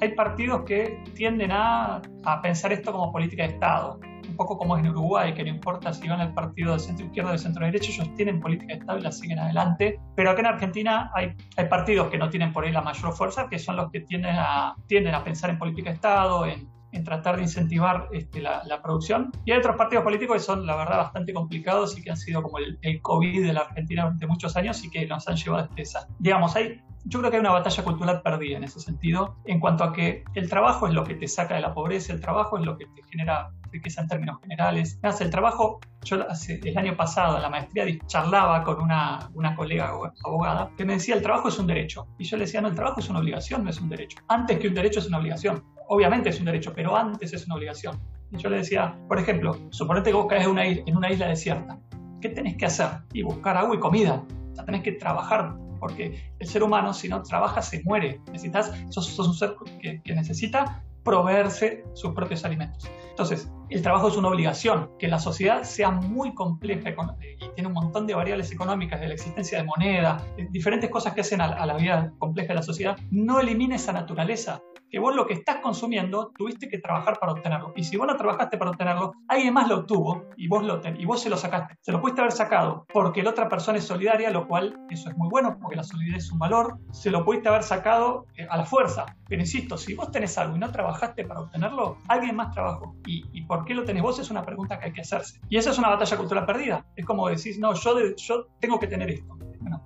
hay partidos que tienden a pensar esto como política de Estado un poco como en Uruguay, que no importa si van al partido de centro izquierda o de centro derecha, ellos tienen política estable la siguen adelante. Pero acá en Argentina hay, hay partidos que no tienen por ahí la mayor fuerza, que son los que tienden a, tienden a pensar en política de Estado, en, en tratar de incentivar este, la, la, producción. Y hay otros partidos políticos que son, la verdad, bastante complicados y que han sido como el, el COVID de la Argentina durante muchos años y que nos han llevado a este Digamos, hay, yo creo que hay una batalla cultural perdida en ese sentido, en cuanto a que el trabajo es lo que te saca de la pobreza, el trabajo es lo que te genera riqueza en términos generales. Además, el trabajo, yo hace, el año pasado en la maestría charlaba con una, una colega abogada que me decía, el trabajo es un derecho. Y yo le decía, no, el trabajo es una obligación, no es un derecho. Antes que un derecho es una obligación. Obviamente es un derecho, pero antes es una obligación. Y yo le decía, por ejemplo, suponete que vos caes en una isla desierta. ¿Qué tenés que hacer? Y buscar agua y comida. O sea, tenés que trabajar porque el ser humano si no trabaja se muere. Necesitas, sos, un ser que necesita proveerse sus propios alimentos. Entonces, el trabajo es una obligación, que la sociedad sea muy compleja y tiene un montón de variables económicas, de la existencia de moneda, diferentes cosas que hacen a, la vida compleja de la sociedad, no elimine esa naturaleza que vos lo que estás consumiendo tuviste que trabajar para obtenerlo. Y si vos no trabajaste para obtenerlo, alguien más lo obtuvo y vos, lo y vos se lo sacaste. Se lo pudiste haber sacado porque la otra persona es solidaria, lo cual eso es muy bueno porque la solidaridad es un valor. Se lo pudiste haber sacado eh, a la fuerza. Pero insisto, si vos tenés algo y no trabajaste para obtenerlo, alguien más trabajó. ¿Y, y por qué lo tenés vos? Es una pregunta que hay que hacerse. Y esa es una batalla cultural perdida. Es como decís, no, yo, yo tengo que tener esto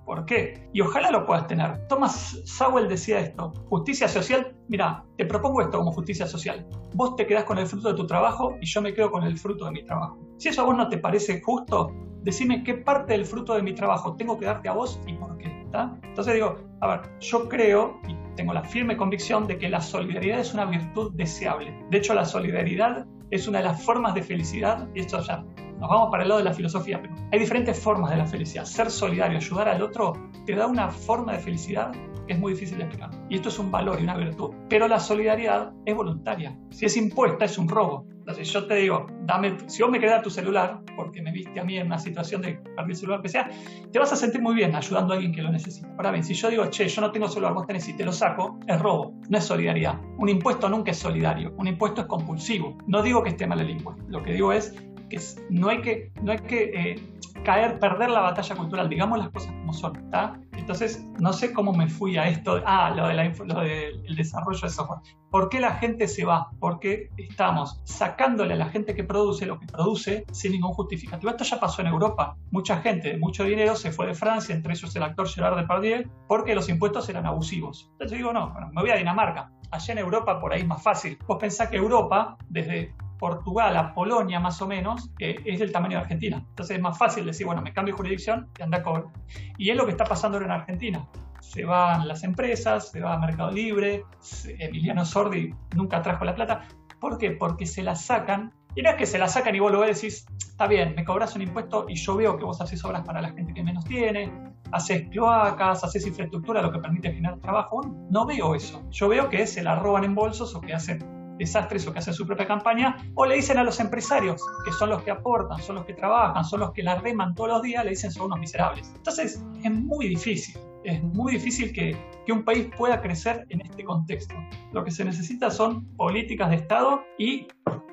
¿Por qué? Y ojalá lo puedas tener. Thomas Sowell decía esto, justicia social, mira, te propongo esto como justicia social. Vos te quedás con el fruto de tu trabajo y yo me quedo con el fruto de mi trabajo. Si eso a vos no te parece justo, decime qué parte del fruto de mi trabajo tengo que darte a vos y por qué. Entonces digo, a ver, yo creo y tengo la firme convicción de que la solidaridad es una virtud deseable. De hecho, la solidaridad es una de las formas de felicidad, y esto ya nos vamos para el lado de la filosofía, pero hay diferentes formas de la felicidad. Ser solidario, ayudar al otro, te da una forma de felicidad que es muy difícil de explicar. Y esto es un valor y una virtud. Pero la solidaridad es voluntaria. Si es impuesta, es un robo. Entonces yo te digo, dame, si vos me quedas tu celular, porque me viste a mí en una situación de perder el celular que sea, te vas a sentir muy bien ayudando a alguien que lo necesita. Ahora bien, si yo digo, che, yo no tengo celular, vos tenés y te lo saco, es robo, no es solidaridad. Un impuesto nunca es solidario, un impuesto es compulsivo. No digo que esté mal el impuesto, lo que digo es que no hay que, eh, caer, perder la batalla cultural, digamos las cosas como son. Entonces, no sé cómo me fui a esto, ah, lo, de del desarrollo de software. ¿Por qué la gente se va? Porque estamos sacándole a la gente que produce lo que produce sin ningún justificativo. Esto ya pasó en Europa. Mucha gente de mucho dinero se fue de Francia, entre ellos el actor Gerard Depardieu, porque los impuestos eran abusivos. Entonces digo, no, me voy a Dinamarca. Allá en Europa por ahí es más fácil. Vos pensás que Europa, desde Portugal a Polonia más o menos, eh, es del tamaño de Argentina. Entonces es más fácil decir, bueno, me cambio jurisdicción y anda a cobrar. Y es lo que está pasando ahora en Argentina. Se van las empresas, se va a Mercado Libre, Emiliano Sordi nunca trajo la plata. ¿Por qué? Porque se la sacan. Y no es que se la sacan y vos y decís, está bien, me cobras un impuesto y yo veo que vos haces obras para la gente que menos tiene, haces cloacas, haces infraestructura, lo que permite generar trabajo. No veo eso. Yo veo que se la roban en bolsos o que hacen desastres o que hacen su propia campaña, o le dicen a los empresarios, que son los que aportan, son los que trabajan, son los que la reman todos los días, le dicen son unos miserables. Entonces es muy difícil, es muy difícil que, que un país pueda crecer en este contexto. Lo que se necesita son políticas de Estado y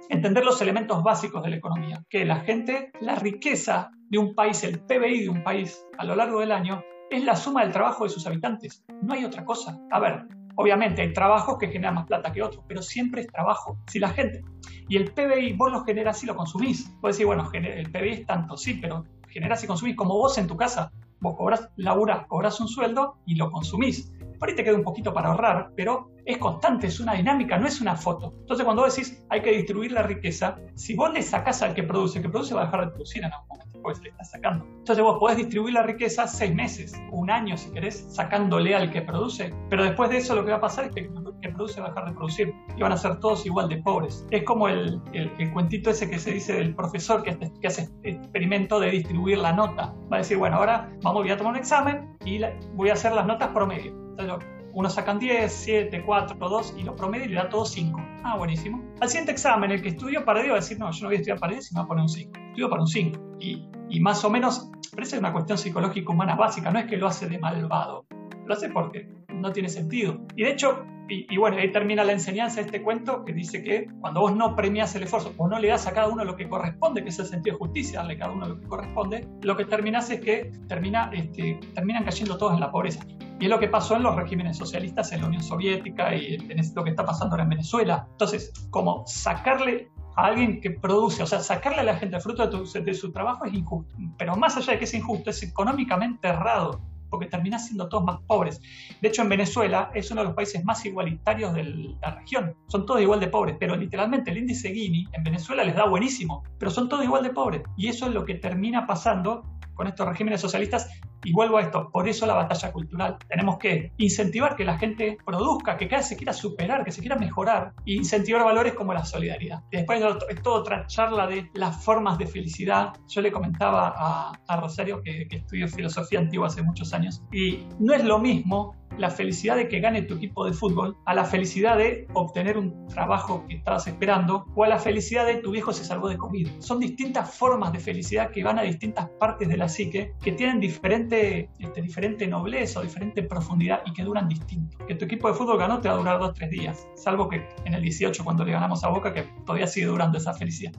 entender los elementos básicos de la economía, que la gente, la riqueza de un país, el PBI de un país a lo largo del año, es la suma del trabajo de sus habitantes. No hay otra cosa. A ver, Obviamente hay trabajos que generan más plata que otros, pero siempre es trabajo. Si la gente. Y el PBI vos lo generas y lo consumís. Puedes decir, bueno, el PBI es tanto, sí, pero generas y consumís como vos en tu casa. Vos cobras, laburás, cobras un sueldo y lo consumís. Por ahí te queda un poquito para ahorrar, pero es constante, es una dinámica, no es una foto. Entonces, cuando vos decís hay que distribuir la riqueza, si vos le sacás al que produce, el que produce va a dejar de producir en algún momento pues le estás sacando. Entonces vos podés distribuir la riqueza seis meses, un año si querés, sacándole al que produce, pero después de eso lo que va a pasar es que el que produce va a dejar de producir y van a ser todos igual de pobres. Es como el, el, cuentito ese que se dice del profesor que, que hace experimento de distribuir la nota. Va a decir, bueno, ahora vamos, voy a tomar un examen y voy a hacer las notas promedio. Entonces, sacan 10, 7, 4, 2 y lo promedio le da todo 5. Ah, buenísimo. Al siguiente examen, el que estudió para Dios va a decir, no, yo no voy a estudiar para Dios, sino voy a poner un 5. Estudio para un 5. Y, y más o menos, parece una cuestión psicológica humana básica, no es que lo hace de malvado, lo hace porque no tiene sentido. Y de hecho, y, bueno, ahí termina la enseñanza de este cuento que dice que cuando vos no premias el esfuerzo o no le das a cada uno lo que corresponde, que es el sentido de justicia, darle a cada uno lo que corresponde, lo que terminas es que termina, este, terminan cayendo todos en la pobreza. Y es lo que pasó en los regímenes socialistas en la Unión Soviética y en lo que está pasando ahora en Venezuela. Entonces, como sacarle a alguien que produce, o sea, sacarle a la gente el fruto de, de su trabajo es injusto. Pero más allá de que es injusto, es económicamente errado porque termina siendo todos más pobres. De hecho, en Venezuela es uno de los países más igualitarios de la región. Son todos igual de pobres, pero literalmente el índice Gini en Venezuela les da buenísimo, pero son todos igual de pobres. Y eso es lo que termina pasando con estos regímenes socialistas y vuelvo a esto, por eso la batalla cultural. Tenemos que incentivar que la gente produzca, que cada vez se quiera superar, que se quiera mejorar, e incentivar valores como la solidaridad. Después es toda otra charla de las formas de felicidad. Yo le comentaba a, Rosario que estudió filosofía antigua hace muchos años, y no es lo mismo la felicidad de que gane tu equipo de fútbol, a la felicidad de obtener un trabajo que estabas esperando, o a la felicidad de tu viejo se salvó de COVID. Son distintas formas de felicidad que van a distintas partes de la psique, que tienen diferente, este, diferente nobleza o diferente profundidad y que duran distinto. Que tu equipo de fútbol ganó te va a durar dos o tres días, salvo que en el 18 cuando le ganamos a Boca, que todavía sigue durando esa felicidad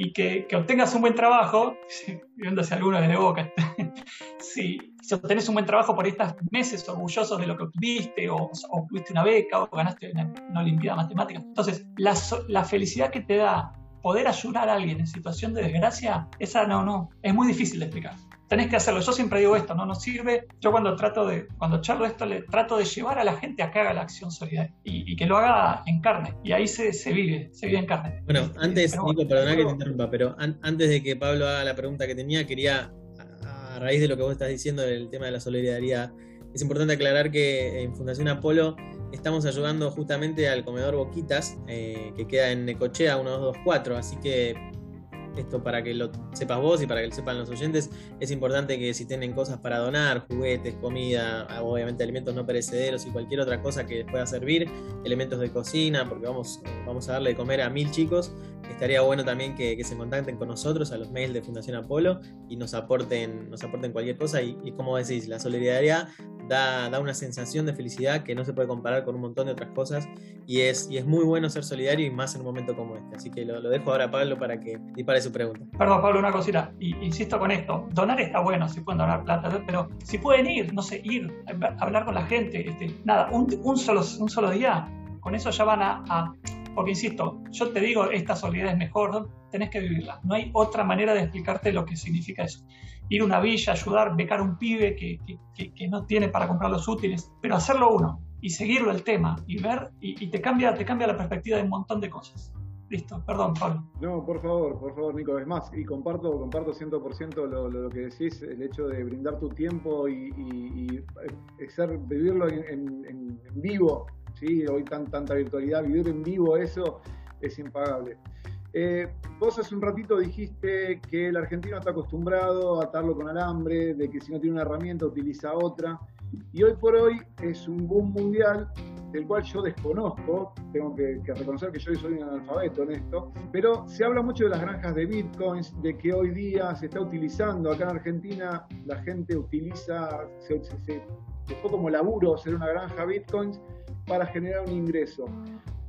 y que, que, obtengas un buen trabajo, viendo si alguno de Boca, si, si obtenés un buen trabajo por estos meses orgullosos de lo que obtuviste, o, obtuviste una beca, o ganaste una, una Olimpiada Matemática. Entonces, la, la felicidad que te da poder ayudar a alguien en situación de desgracia, esa no, no, es muy difícil de explicar tenés que hacerlo. Yo siempre digo esto, no nos sirve. Yo cuando trato de, cuando charlo esto, le trato de llevar a la gente a que haga la acción solidaria y, que lo haga en carne. Y ahí se, se, vive, se vive en carne.
Bueno, antes, Nico, perdona que te interrumpa, pero antes de que Pablo haga la pregunta que tenía, quería, raíz de lo que vos estás diciendo del tema de la solidaridad, es importante aclarar que en Fundación Apolo estamos ayudando justamente al comedor Boquitas, eh, que queda en Necochea 1224, así que esto para que lo sepas vos y para que lo sepan los oyentes, es importante que si tienen cosas para donar, juguetes, comida, obviamente alimentos no perecederos y cualquier otra cosa que les pueda servir, elementos de cocina, porque vamos, vamos a darle de comer a mil chicos, estaría bueno también que, se contacten con nosotros a los mails de Fundación Apolo y nos aporten, nos aporten cualquier cosa y, y como decís, la solidaridad da, una sensación de felicidad que no se puede comparar con un montón de otras cosas y es, y es muy bueno ser solidario y más en un momento como este. Así que lo, dejo ahora a Pablo para que dispare su pregunta.
Perdón, Pablo, una cosita. Insisto con esto. Donar está bueno, si pueden donar plata, pero si pueden ir, no sé, ir, hablar con la gente, este, nada, un, solo, un solo día, con eso ya van a, porque insisto, yo te digo, esta solidaridad es mejor, tenés que vivirla. No hay otra manera de explicarte lo que significa eso ir a una villa, ayudar, becar a un pibe que, que, no tiene para comprar los útiles, pero hacerlo uno y seguirlo el tema y ver, y, te, cambia, te cambia la perspectiva de un montón de cosas. Listo, perdón, Pablo.
No, por favor, por favor, Nico. Es más, y comparto, comparto 100% lo, lo, que decís, el hecho de brindar tu tiempo y, y, ser, vivirlo en, en, vivo, ¿sí? Hoy tan, tanta virtualidad, vivir en vivo eso es impagable. Eh, vos hace un ratito dijiste que el argentino está acostumbrado a atarlo con alambre, de que si no tiene una herramienta utiliza otra. Y hoy por hoy es un boom mundial del cual yo desconozco, tengo que, reconocer que yo soy un analfabeto en esto, pero se habla mucho de las granjas de bitcoins, de que hoy día se está utilizando, acá en Argentina la gente utiliza, se, se, como laburo ser una granja bitcoins para generar un ingreso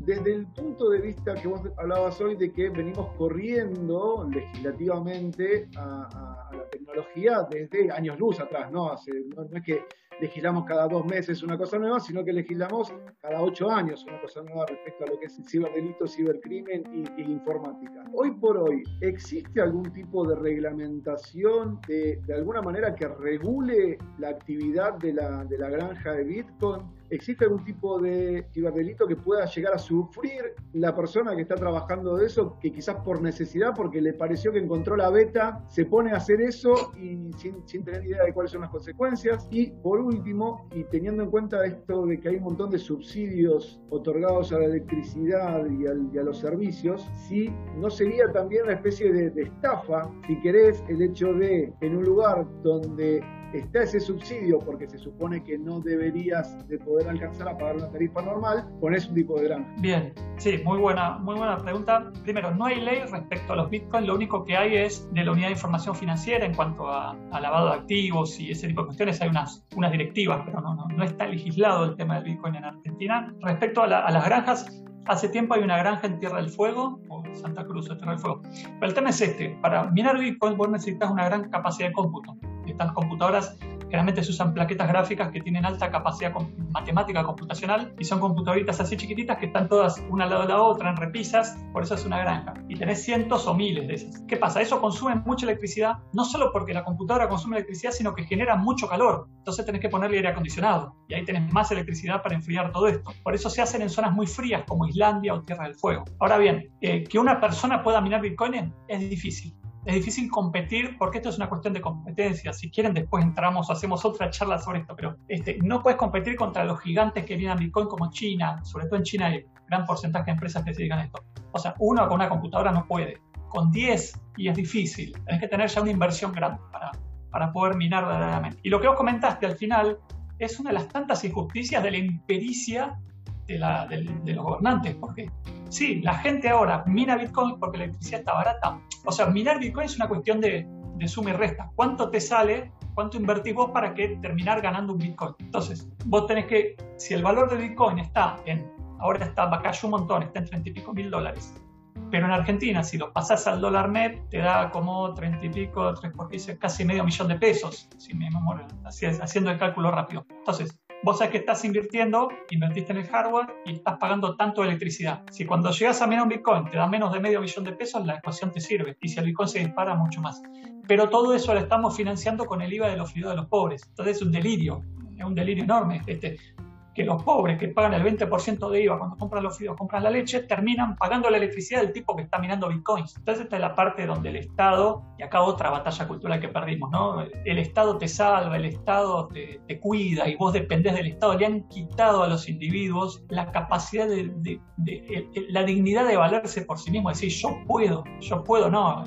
desde el punto de vista que vos hablabas hoy de que venimos corriendo legislativamente a, la tecnología desde años luz atrás, ¿no? no, es que legislamos cada dos meses una cosa nueva, sino que legislamos cada ocho años una cosa nueva respecto a lo que es ciberdelito, cibercrimen y, informática. Hoy por hoy, ¿existe algún tipo de reglamentación de, de alguna manera que regule la actividad de la, de la granja de Bitcoin? ¿Existe algún tipo de ciberdelito que pueda llegar a sufrir la persona que está trabajando de eso, que quizás por necesidad, porque le pareció que encontró la beta, se pone a hacer eso y sin, tener idea de cuáles son las consecuencias? Y por último, y teniendo en cuenta esto de que hay un montón de subsidios otorgados a la electricidad y, a los servicios, si no sería también una especie de estafa, si querés, el hecho de en un lugar donde está ese subsidio porque se supone que no deberías de poder alcanzar a pagar una tarifa normal, pones un tipo de granja.
Bien, sí, muy buena, muy buena pregunta. Primero, no hay ley respecto a los bitcoins, lo único que hay es de la unidad de información financiera en cuanto a, lavado de activos y ese tipo de cuestiones, hay unas, unas directivas, pero no, no, está legislado el tema del bitcoin en Argentina. Respecto a, a las granjas, Hace tiempo hay una granja en Tierra del Fuego, o Santa Cruz o Tierra del Fuego. Pero el tema es este, para minar Bitcoin vos necesitas una gran capacidad de cómputo. Estas computadoras generalmente se usan plaquetas gráficas que tienen alta capacidad matemática computacional y son computadoritas así chiquititas que están todas una al lado de la otra en repisas, por eso es una granja. Y tenés cientos o miles de esas. ¿Qué pasa? Eso consume mucha electricidad, no solo porque la computadora consume electricidad, sino que genera mucho calor. Entonces tenés que ponerle aire acondicionado y ahí tenés más electricidad para enfriar todo esto. Por eso se hacen en zonas muy frías como Islandia o Tierra del Fuego. Ahora bien, eh, que una persona pueda minar Bitcoin es difícil es difícil competir porque esto es una cuestión de competencia. Si quieren, después entramos, hacemos otra charla sobre esto, pero este, no puedes competir contra los gigantes que vienen a Bitcoin como China. Sobre todo en China hay gran porcentaje de empresas que se dedican a esto. O sea, uno con una computadora no puede. Con 10 y es difícil. Tienes que tener ya una inversión grande para, para poder minar verdaderamente. Y lo que vos comentaste al final es una de las tantas injusticias de la impericia de, los gobernantes, porque sí, la gente ahora mina Bitcoin porque la electricidad está barata. O sea, minar Bitcoin es una cuestión de, de suma y resta. ¿Cuánto te sale? ¿Cuánto invertís vos para que terminar ganando un Bitcoin? Entonces, vos tenés que, si el valor de Bitcoin está en, ahora está, cayó un montón, está en 30 y pico mil dólares. Pero en Argentina, si lo pasas al dólar net, te da como 30 y pico, 3 por casi medio millón de pesos, si me haciendo el cálculo rápido. Entonces, vos sabés que estás invirtiendo, invertiste en el hardware y estás pagando tanto de electricidad. Si cuando llegas a minar un Bitcoin te da menos de medio billón de pesos, la ecuación te sirve. Y si el Bitcoin se dispara, mucho más. Pero todo eso lo estamos financiando con el IVA de los fideos de los pobres. Entonces es un delirio, es un delirio enorme. Este, que los pobres que pagan el 20% de IVA cuando compran los fideos, compran la leche, terminan pagando la electricidad del tipo que está minando bitcoins. Entonces esta es la parte donde el Estado, y acá otra batalla cultural que perdimos, ¿no? El Estado te salva, el Estado te, cuida y vos dependés del Estado. Le han quitado a los individuos la capacidad de, la dignidad de valerse por sí mismo, decir yo puedo, yo puedo, no.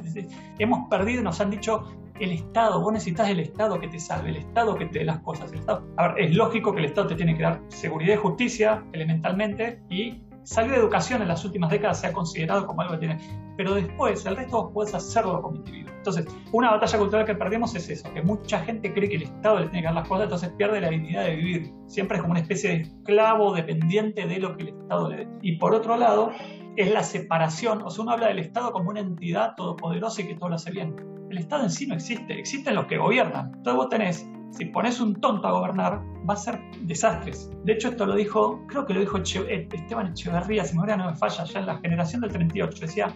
Hemos perdido, nos han dicho el Estado, vos necesitas el Estado que te salve, el Estado que te dé las cosas. El Estado, a ver, es lógico que el Estado te tiene que dar seguridad y justicia elementalmente y salud de educación en las últimas décadas se ha considerado como algo que tiene, pero después el resto vos podés hacerlo como individuo. Entonces, una batalla cultural que perdemos es eso, que mucha gente cree que el Estado le tiene que dar las cosas, entonces pierde la dignidad de vivir. Siempre es como una especie de esclavo dependiente de lo que el Estado le dé. Y por otro lado, es la separación, o sea, uno habla del Estado como una entidad todopoderosa y que todo lo hace bien el Estado en sí no existe, existen los que gobiernan. Entonces vos tenés, si pones un tonto a gobernar, va a ser desastres. De hecho, esto lo dijo, creo que lo dijo eh, Esteban Echeverría, si memoria no me falla, ya en la generación del 38, decía,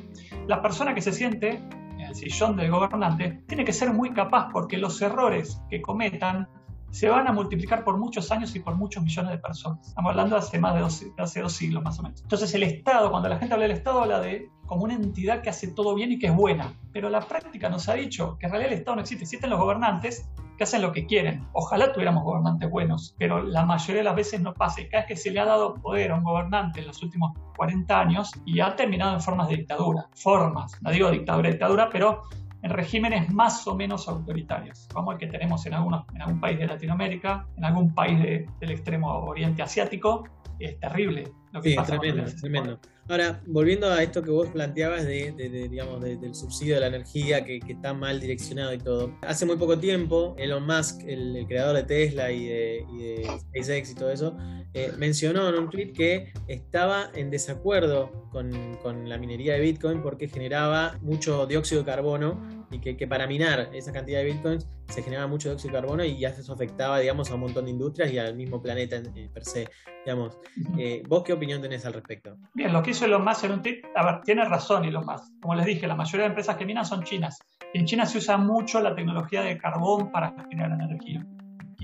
la persona que se siente en el sillón del gobernante tiene que ser muy capaz porque los errores que cometan se van a multiplicar por muchos años y por muchos millones de personas. Estamos hablando de hace más de dos, hace dos siglos más o menos. Entonces el Estado, cuando la gente habla del Estado, habla de como una entidad que hace todo bien y que es buena. Pero la práctica nos ha dicho que en realidad el Estado no existe. Existen los gobernantes que hacen lo que quieren. Ojalá tuviéramos gobernantes buenos, pero la mayoría de las veces no pasa. Cada vez que se le ha dado poder a un gobernante en los últimos 40 años y ha terminado en formas de dictadura. Formas, no digo dictadura, dictadura, pero en regímenes más o menos autoritarios, como el que tenemos en, algunos, en algún país de Latinoamérica, en algún país del extremo oriente asiático, es terrible lo que
sí, pasa. Tremendo, tremendo. Ahora, volviendo a esto que vos planteabas de, digamos, del subsidio de la energía que, está mal direccionado y todo. Hace muy poco tiempo, Elon Musk, el, creador de Tesla y de, y SpaceX y todo eso, eh, mencionó en un tweet que estaba en desacuerdo con, la minería de Bitcoin porque generaba mucho dióxido de carbono y que, que, para minar esa cantidad de Bitcoins se generaba mucho dióxido de carbono y ya eso afectaba, digamos, a un montón de industrias y al mismo planeta en, eh, per se, digamos. Eh, ¿Vos qué opinión tenés al respecto?
Bien, lo que hizo Elon Musk en un tweet, a ver, tiene razón Elon Musk. Como les dije, la mayoría de empresas que minan son chinas. en China se usa mucho la tecnología de carbón para generar energía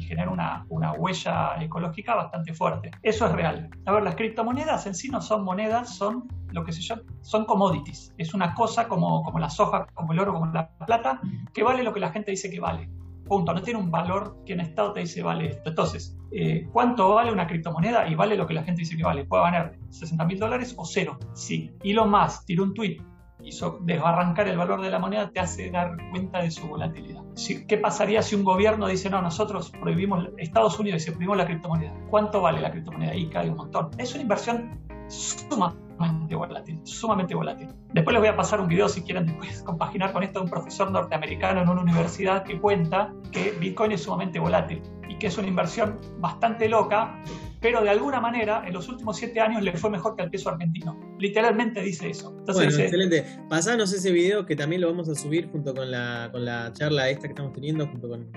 genera una, una, huella ecológica bastante fuerte. Eso es real. A ver, las criptomonedas en sí no son monedas, son lo que se llama, son commodities. Es una cosa como, como la soja, como el oro, como la plata, que vale lo que la gente dice que vale. Punto. No tiene un valor que en Estado te dice vale esto. Entonces, eh, ¿cuánto vale una criptomoneda? Y vale lo que la gente dice que vale. Puede valer 60 mil dólares o cero. Sí. Y lo más, tiró un tweet hizo desbarrancar el valor de la moneda te hace dar cuenta de su volatilidad. ¿Qué pasaría si un gobierno dice, no, nosotros prohibimos, Estados Unidos dice, prohibimos la criptomoneda? ¿Cuánto vale la criptomoneda? Y cae un montón. Es una inversión sumamente volátil, sumamente volátil. Después les voy a pasar un video si quieren después compaginar con esto de un profesor norteamericano en una universidad que cuenta que Bitcoin es sumamente volátil y que es una inversión bastante loca pero de alguna manera en los últimos siete años le fue mejor que al peso argentino. Literalmente dice eso.
bueno, excelente. Pasanos ese video que también lo vamos a subir junto con la, con la charla esta que estamos teniendo, junto con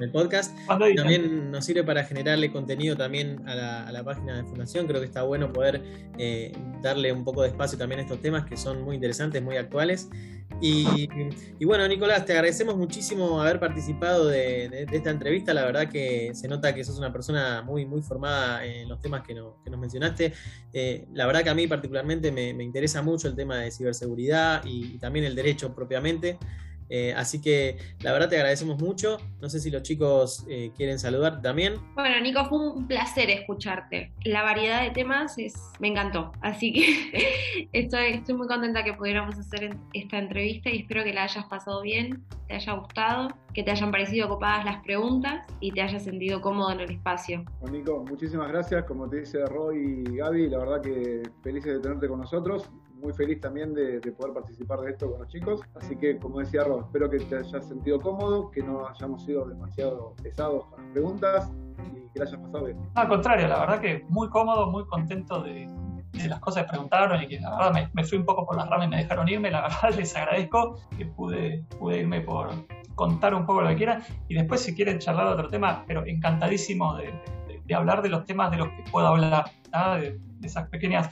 el podcast. También nos sirve para generarle contenido también a la, a la página de Fundación. Creo que está bueno poder eh, darle un poco de espacio también a estos temas que son muy interesantes, muy actuales. Y, bueno, Nicolás, te agradecemos muchísimo haber participado de, esta entrevista. La verdad que se nota que sos una persona muy, muy formada en los temas que, nos mencionaste. Eh, la verdad que a mí particularmente me, interesa mucho el tema de ciberseguridad y también el derecho propiamente. Eh, así que la verdad te agradecemos mucho. No sé si los chicos eh, quieren saludar también.
Bueno, Nico, fue un placer escucharte. La variedad de temas es, me encantó. Así que estoy, estoy muy contenta que pudiéramos hacer esta entrevista y espero que la hayas pasado bien, te haya gustado, que te hayan parecido copadas las preguntas y te hayas sentido cómodo en el espacio.
Bueno, Nico, muchísimas gracias. Como te dice Roy y Gaby, la verdad que felices de tenerte con nosotros muy feliz también de, poder participar de esto con los chicos. Así que, como decía Rob, espero que te hayas sentido cómodo, que no hayamos sido demasiado pesados con las preguntas y que la hayas pasado bien.
Al contrario, la verdad que muy cómodo, muy contento de, las cosas que preguntaron y que la verdad me, fui un poco por las ramas y me dejaron irme. La verdad les agradezco que pude, pude irme por contar un poco lo que quieran y después si quieren charlar de otro tema, pero encantadísimo de de hablar de los temas de los que puedo hablar, de, esas pequeñas...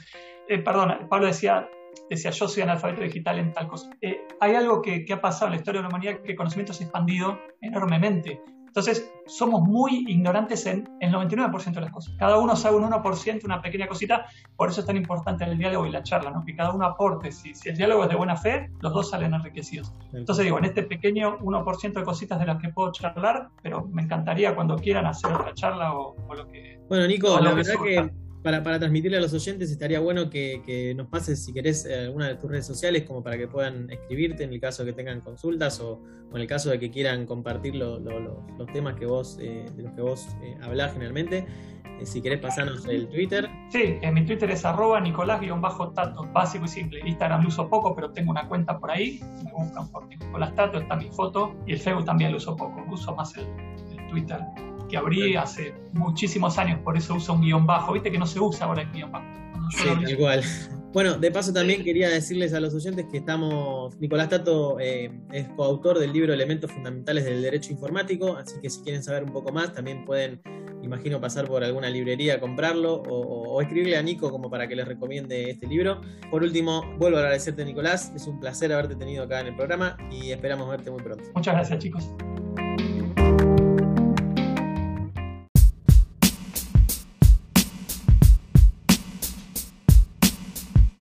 Eh, perdón, Pablo decía, decía, yo soy analfabeto digital en tal cosa. Eh, hay algo que, que, ha pasado en la historia de la humanidad que el conocimiento se ha expandido enormemente. Entonces, somos muy ignorantes en el 99% de las cosas. Cada uno sabe un 1%, una pequeña cosita, por eso es tan importante el diálogo y la charla, ¿no? que cada uno aporte. Si, si el diálogo es de buena fe, los dos salen enriquecidos. Entonces, digo, en este pequeño 1% de cositas de las que puedo charlar, pero me encantaría cuando quieran hacer otra charla o, lo que.
Bueno, Nico, la verdad que para, transmitirle a los oyentes estaría bueno que, nos pases, si querés, eh, alguna de tus redes sociales como para que puedan escribirte en el caso de que tengan consultas o, en el caso de que quieran compartir los temas que vos, eh, de los que vos eh, hablás generalmente. si querés pasarnos el Twitter.
Sí, en mi Twitter es arroba nicolás-tato, básico y simple. Instagram lo uso poco, pero tengo una cuenta por ahí. Me buscan por Nicolás Tato, está mi foto. Y el Facebook también lo uso poco, uso más el Twitter que abrí hace muchísimos años, por eso uso un guion bajo. Viste que no se usa ahora el guion bajo.
Sí, igual. Bueno, de paso también quería decirles a los oyentes que estamos, Nicolás Tato eh, es coautor del libro Elementos Fundamentales del Derecho Informático, así que si quieren saber un poco más también pueden, imagino, pasar por alguna librería a comprarlo o, escribirle a Nico como para que les recomiende este libro. Por último, vuelvo a agradecerte Nicolás, es un placer haberte tenido acá en el programa y esperamos verte muy pronto.
Muchas gracias chicos.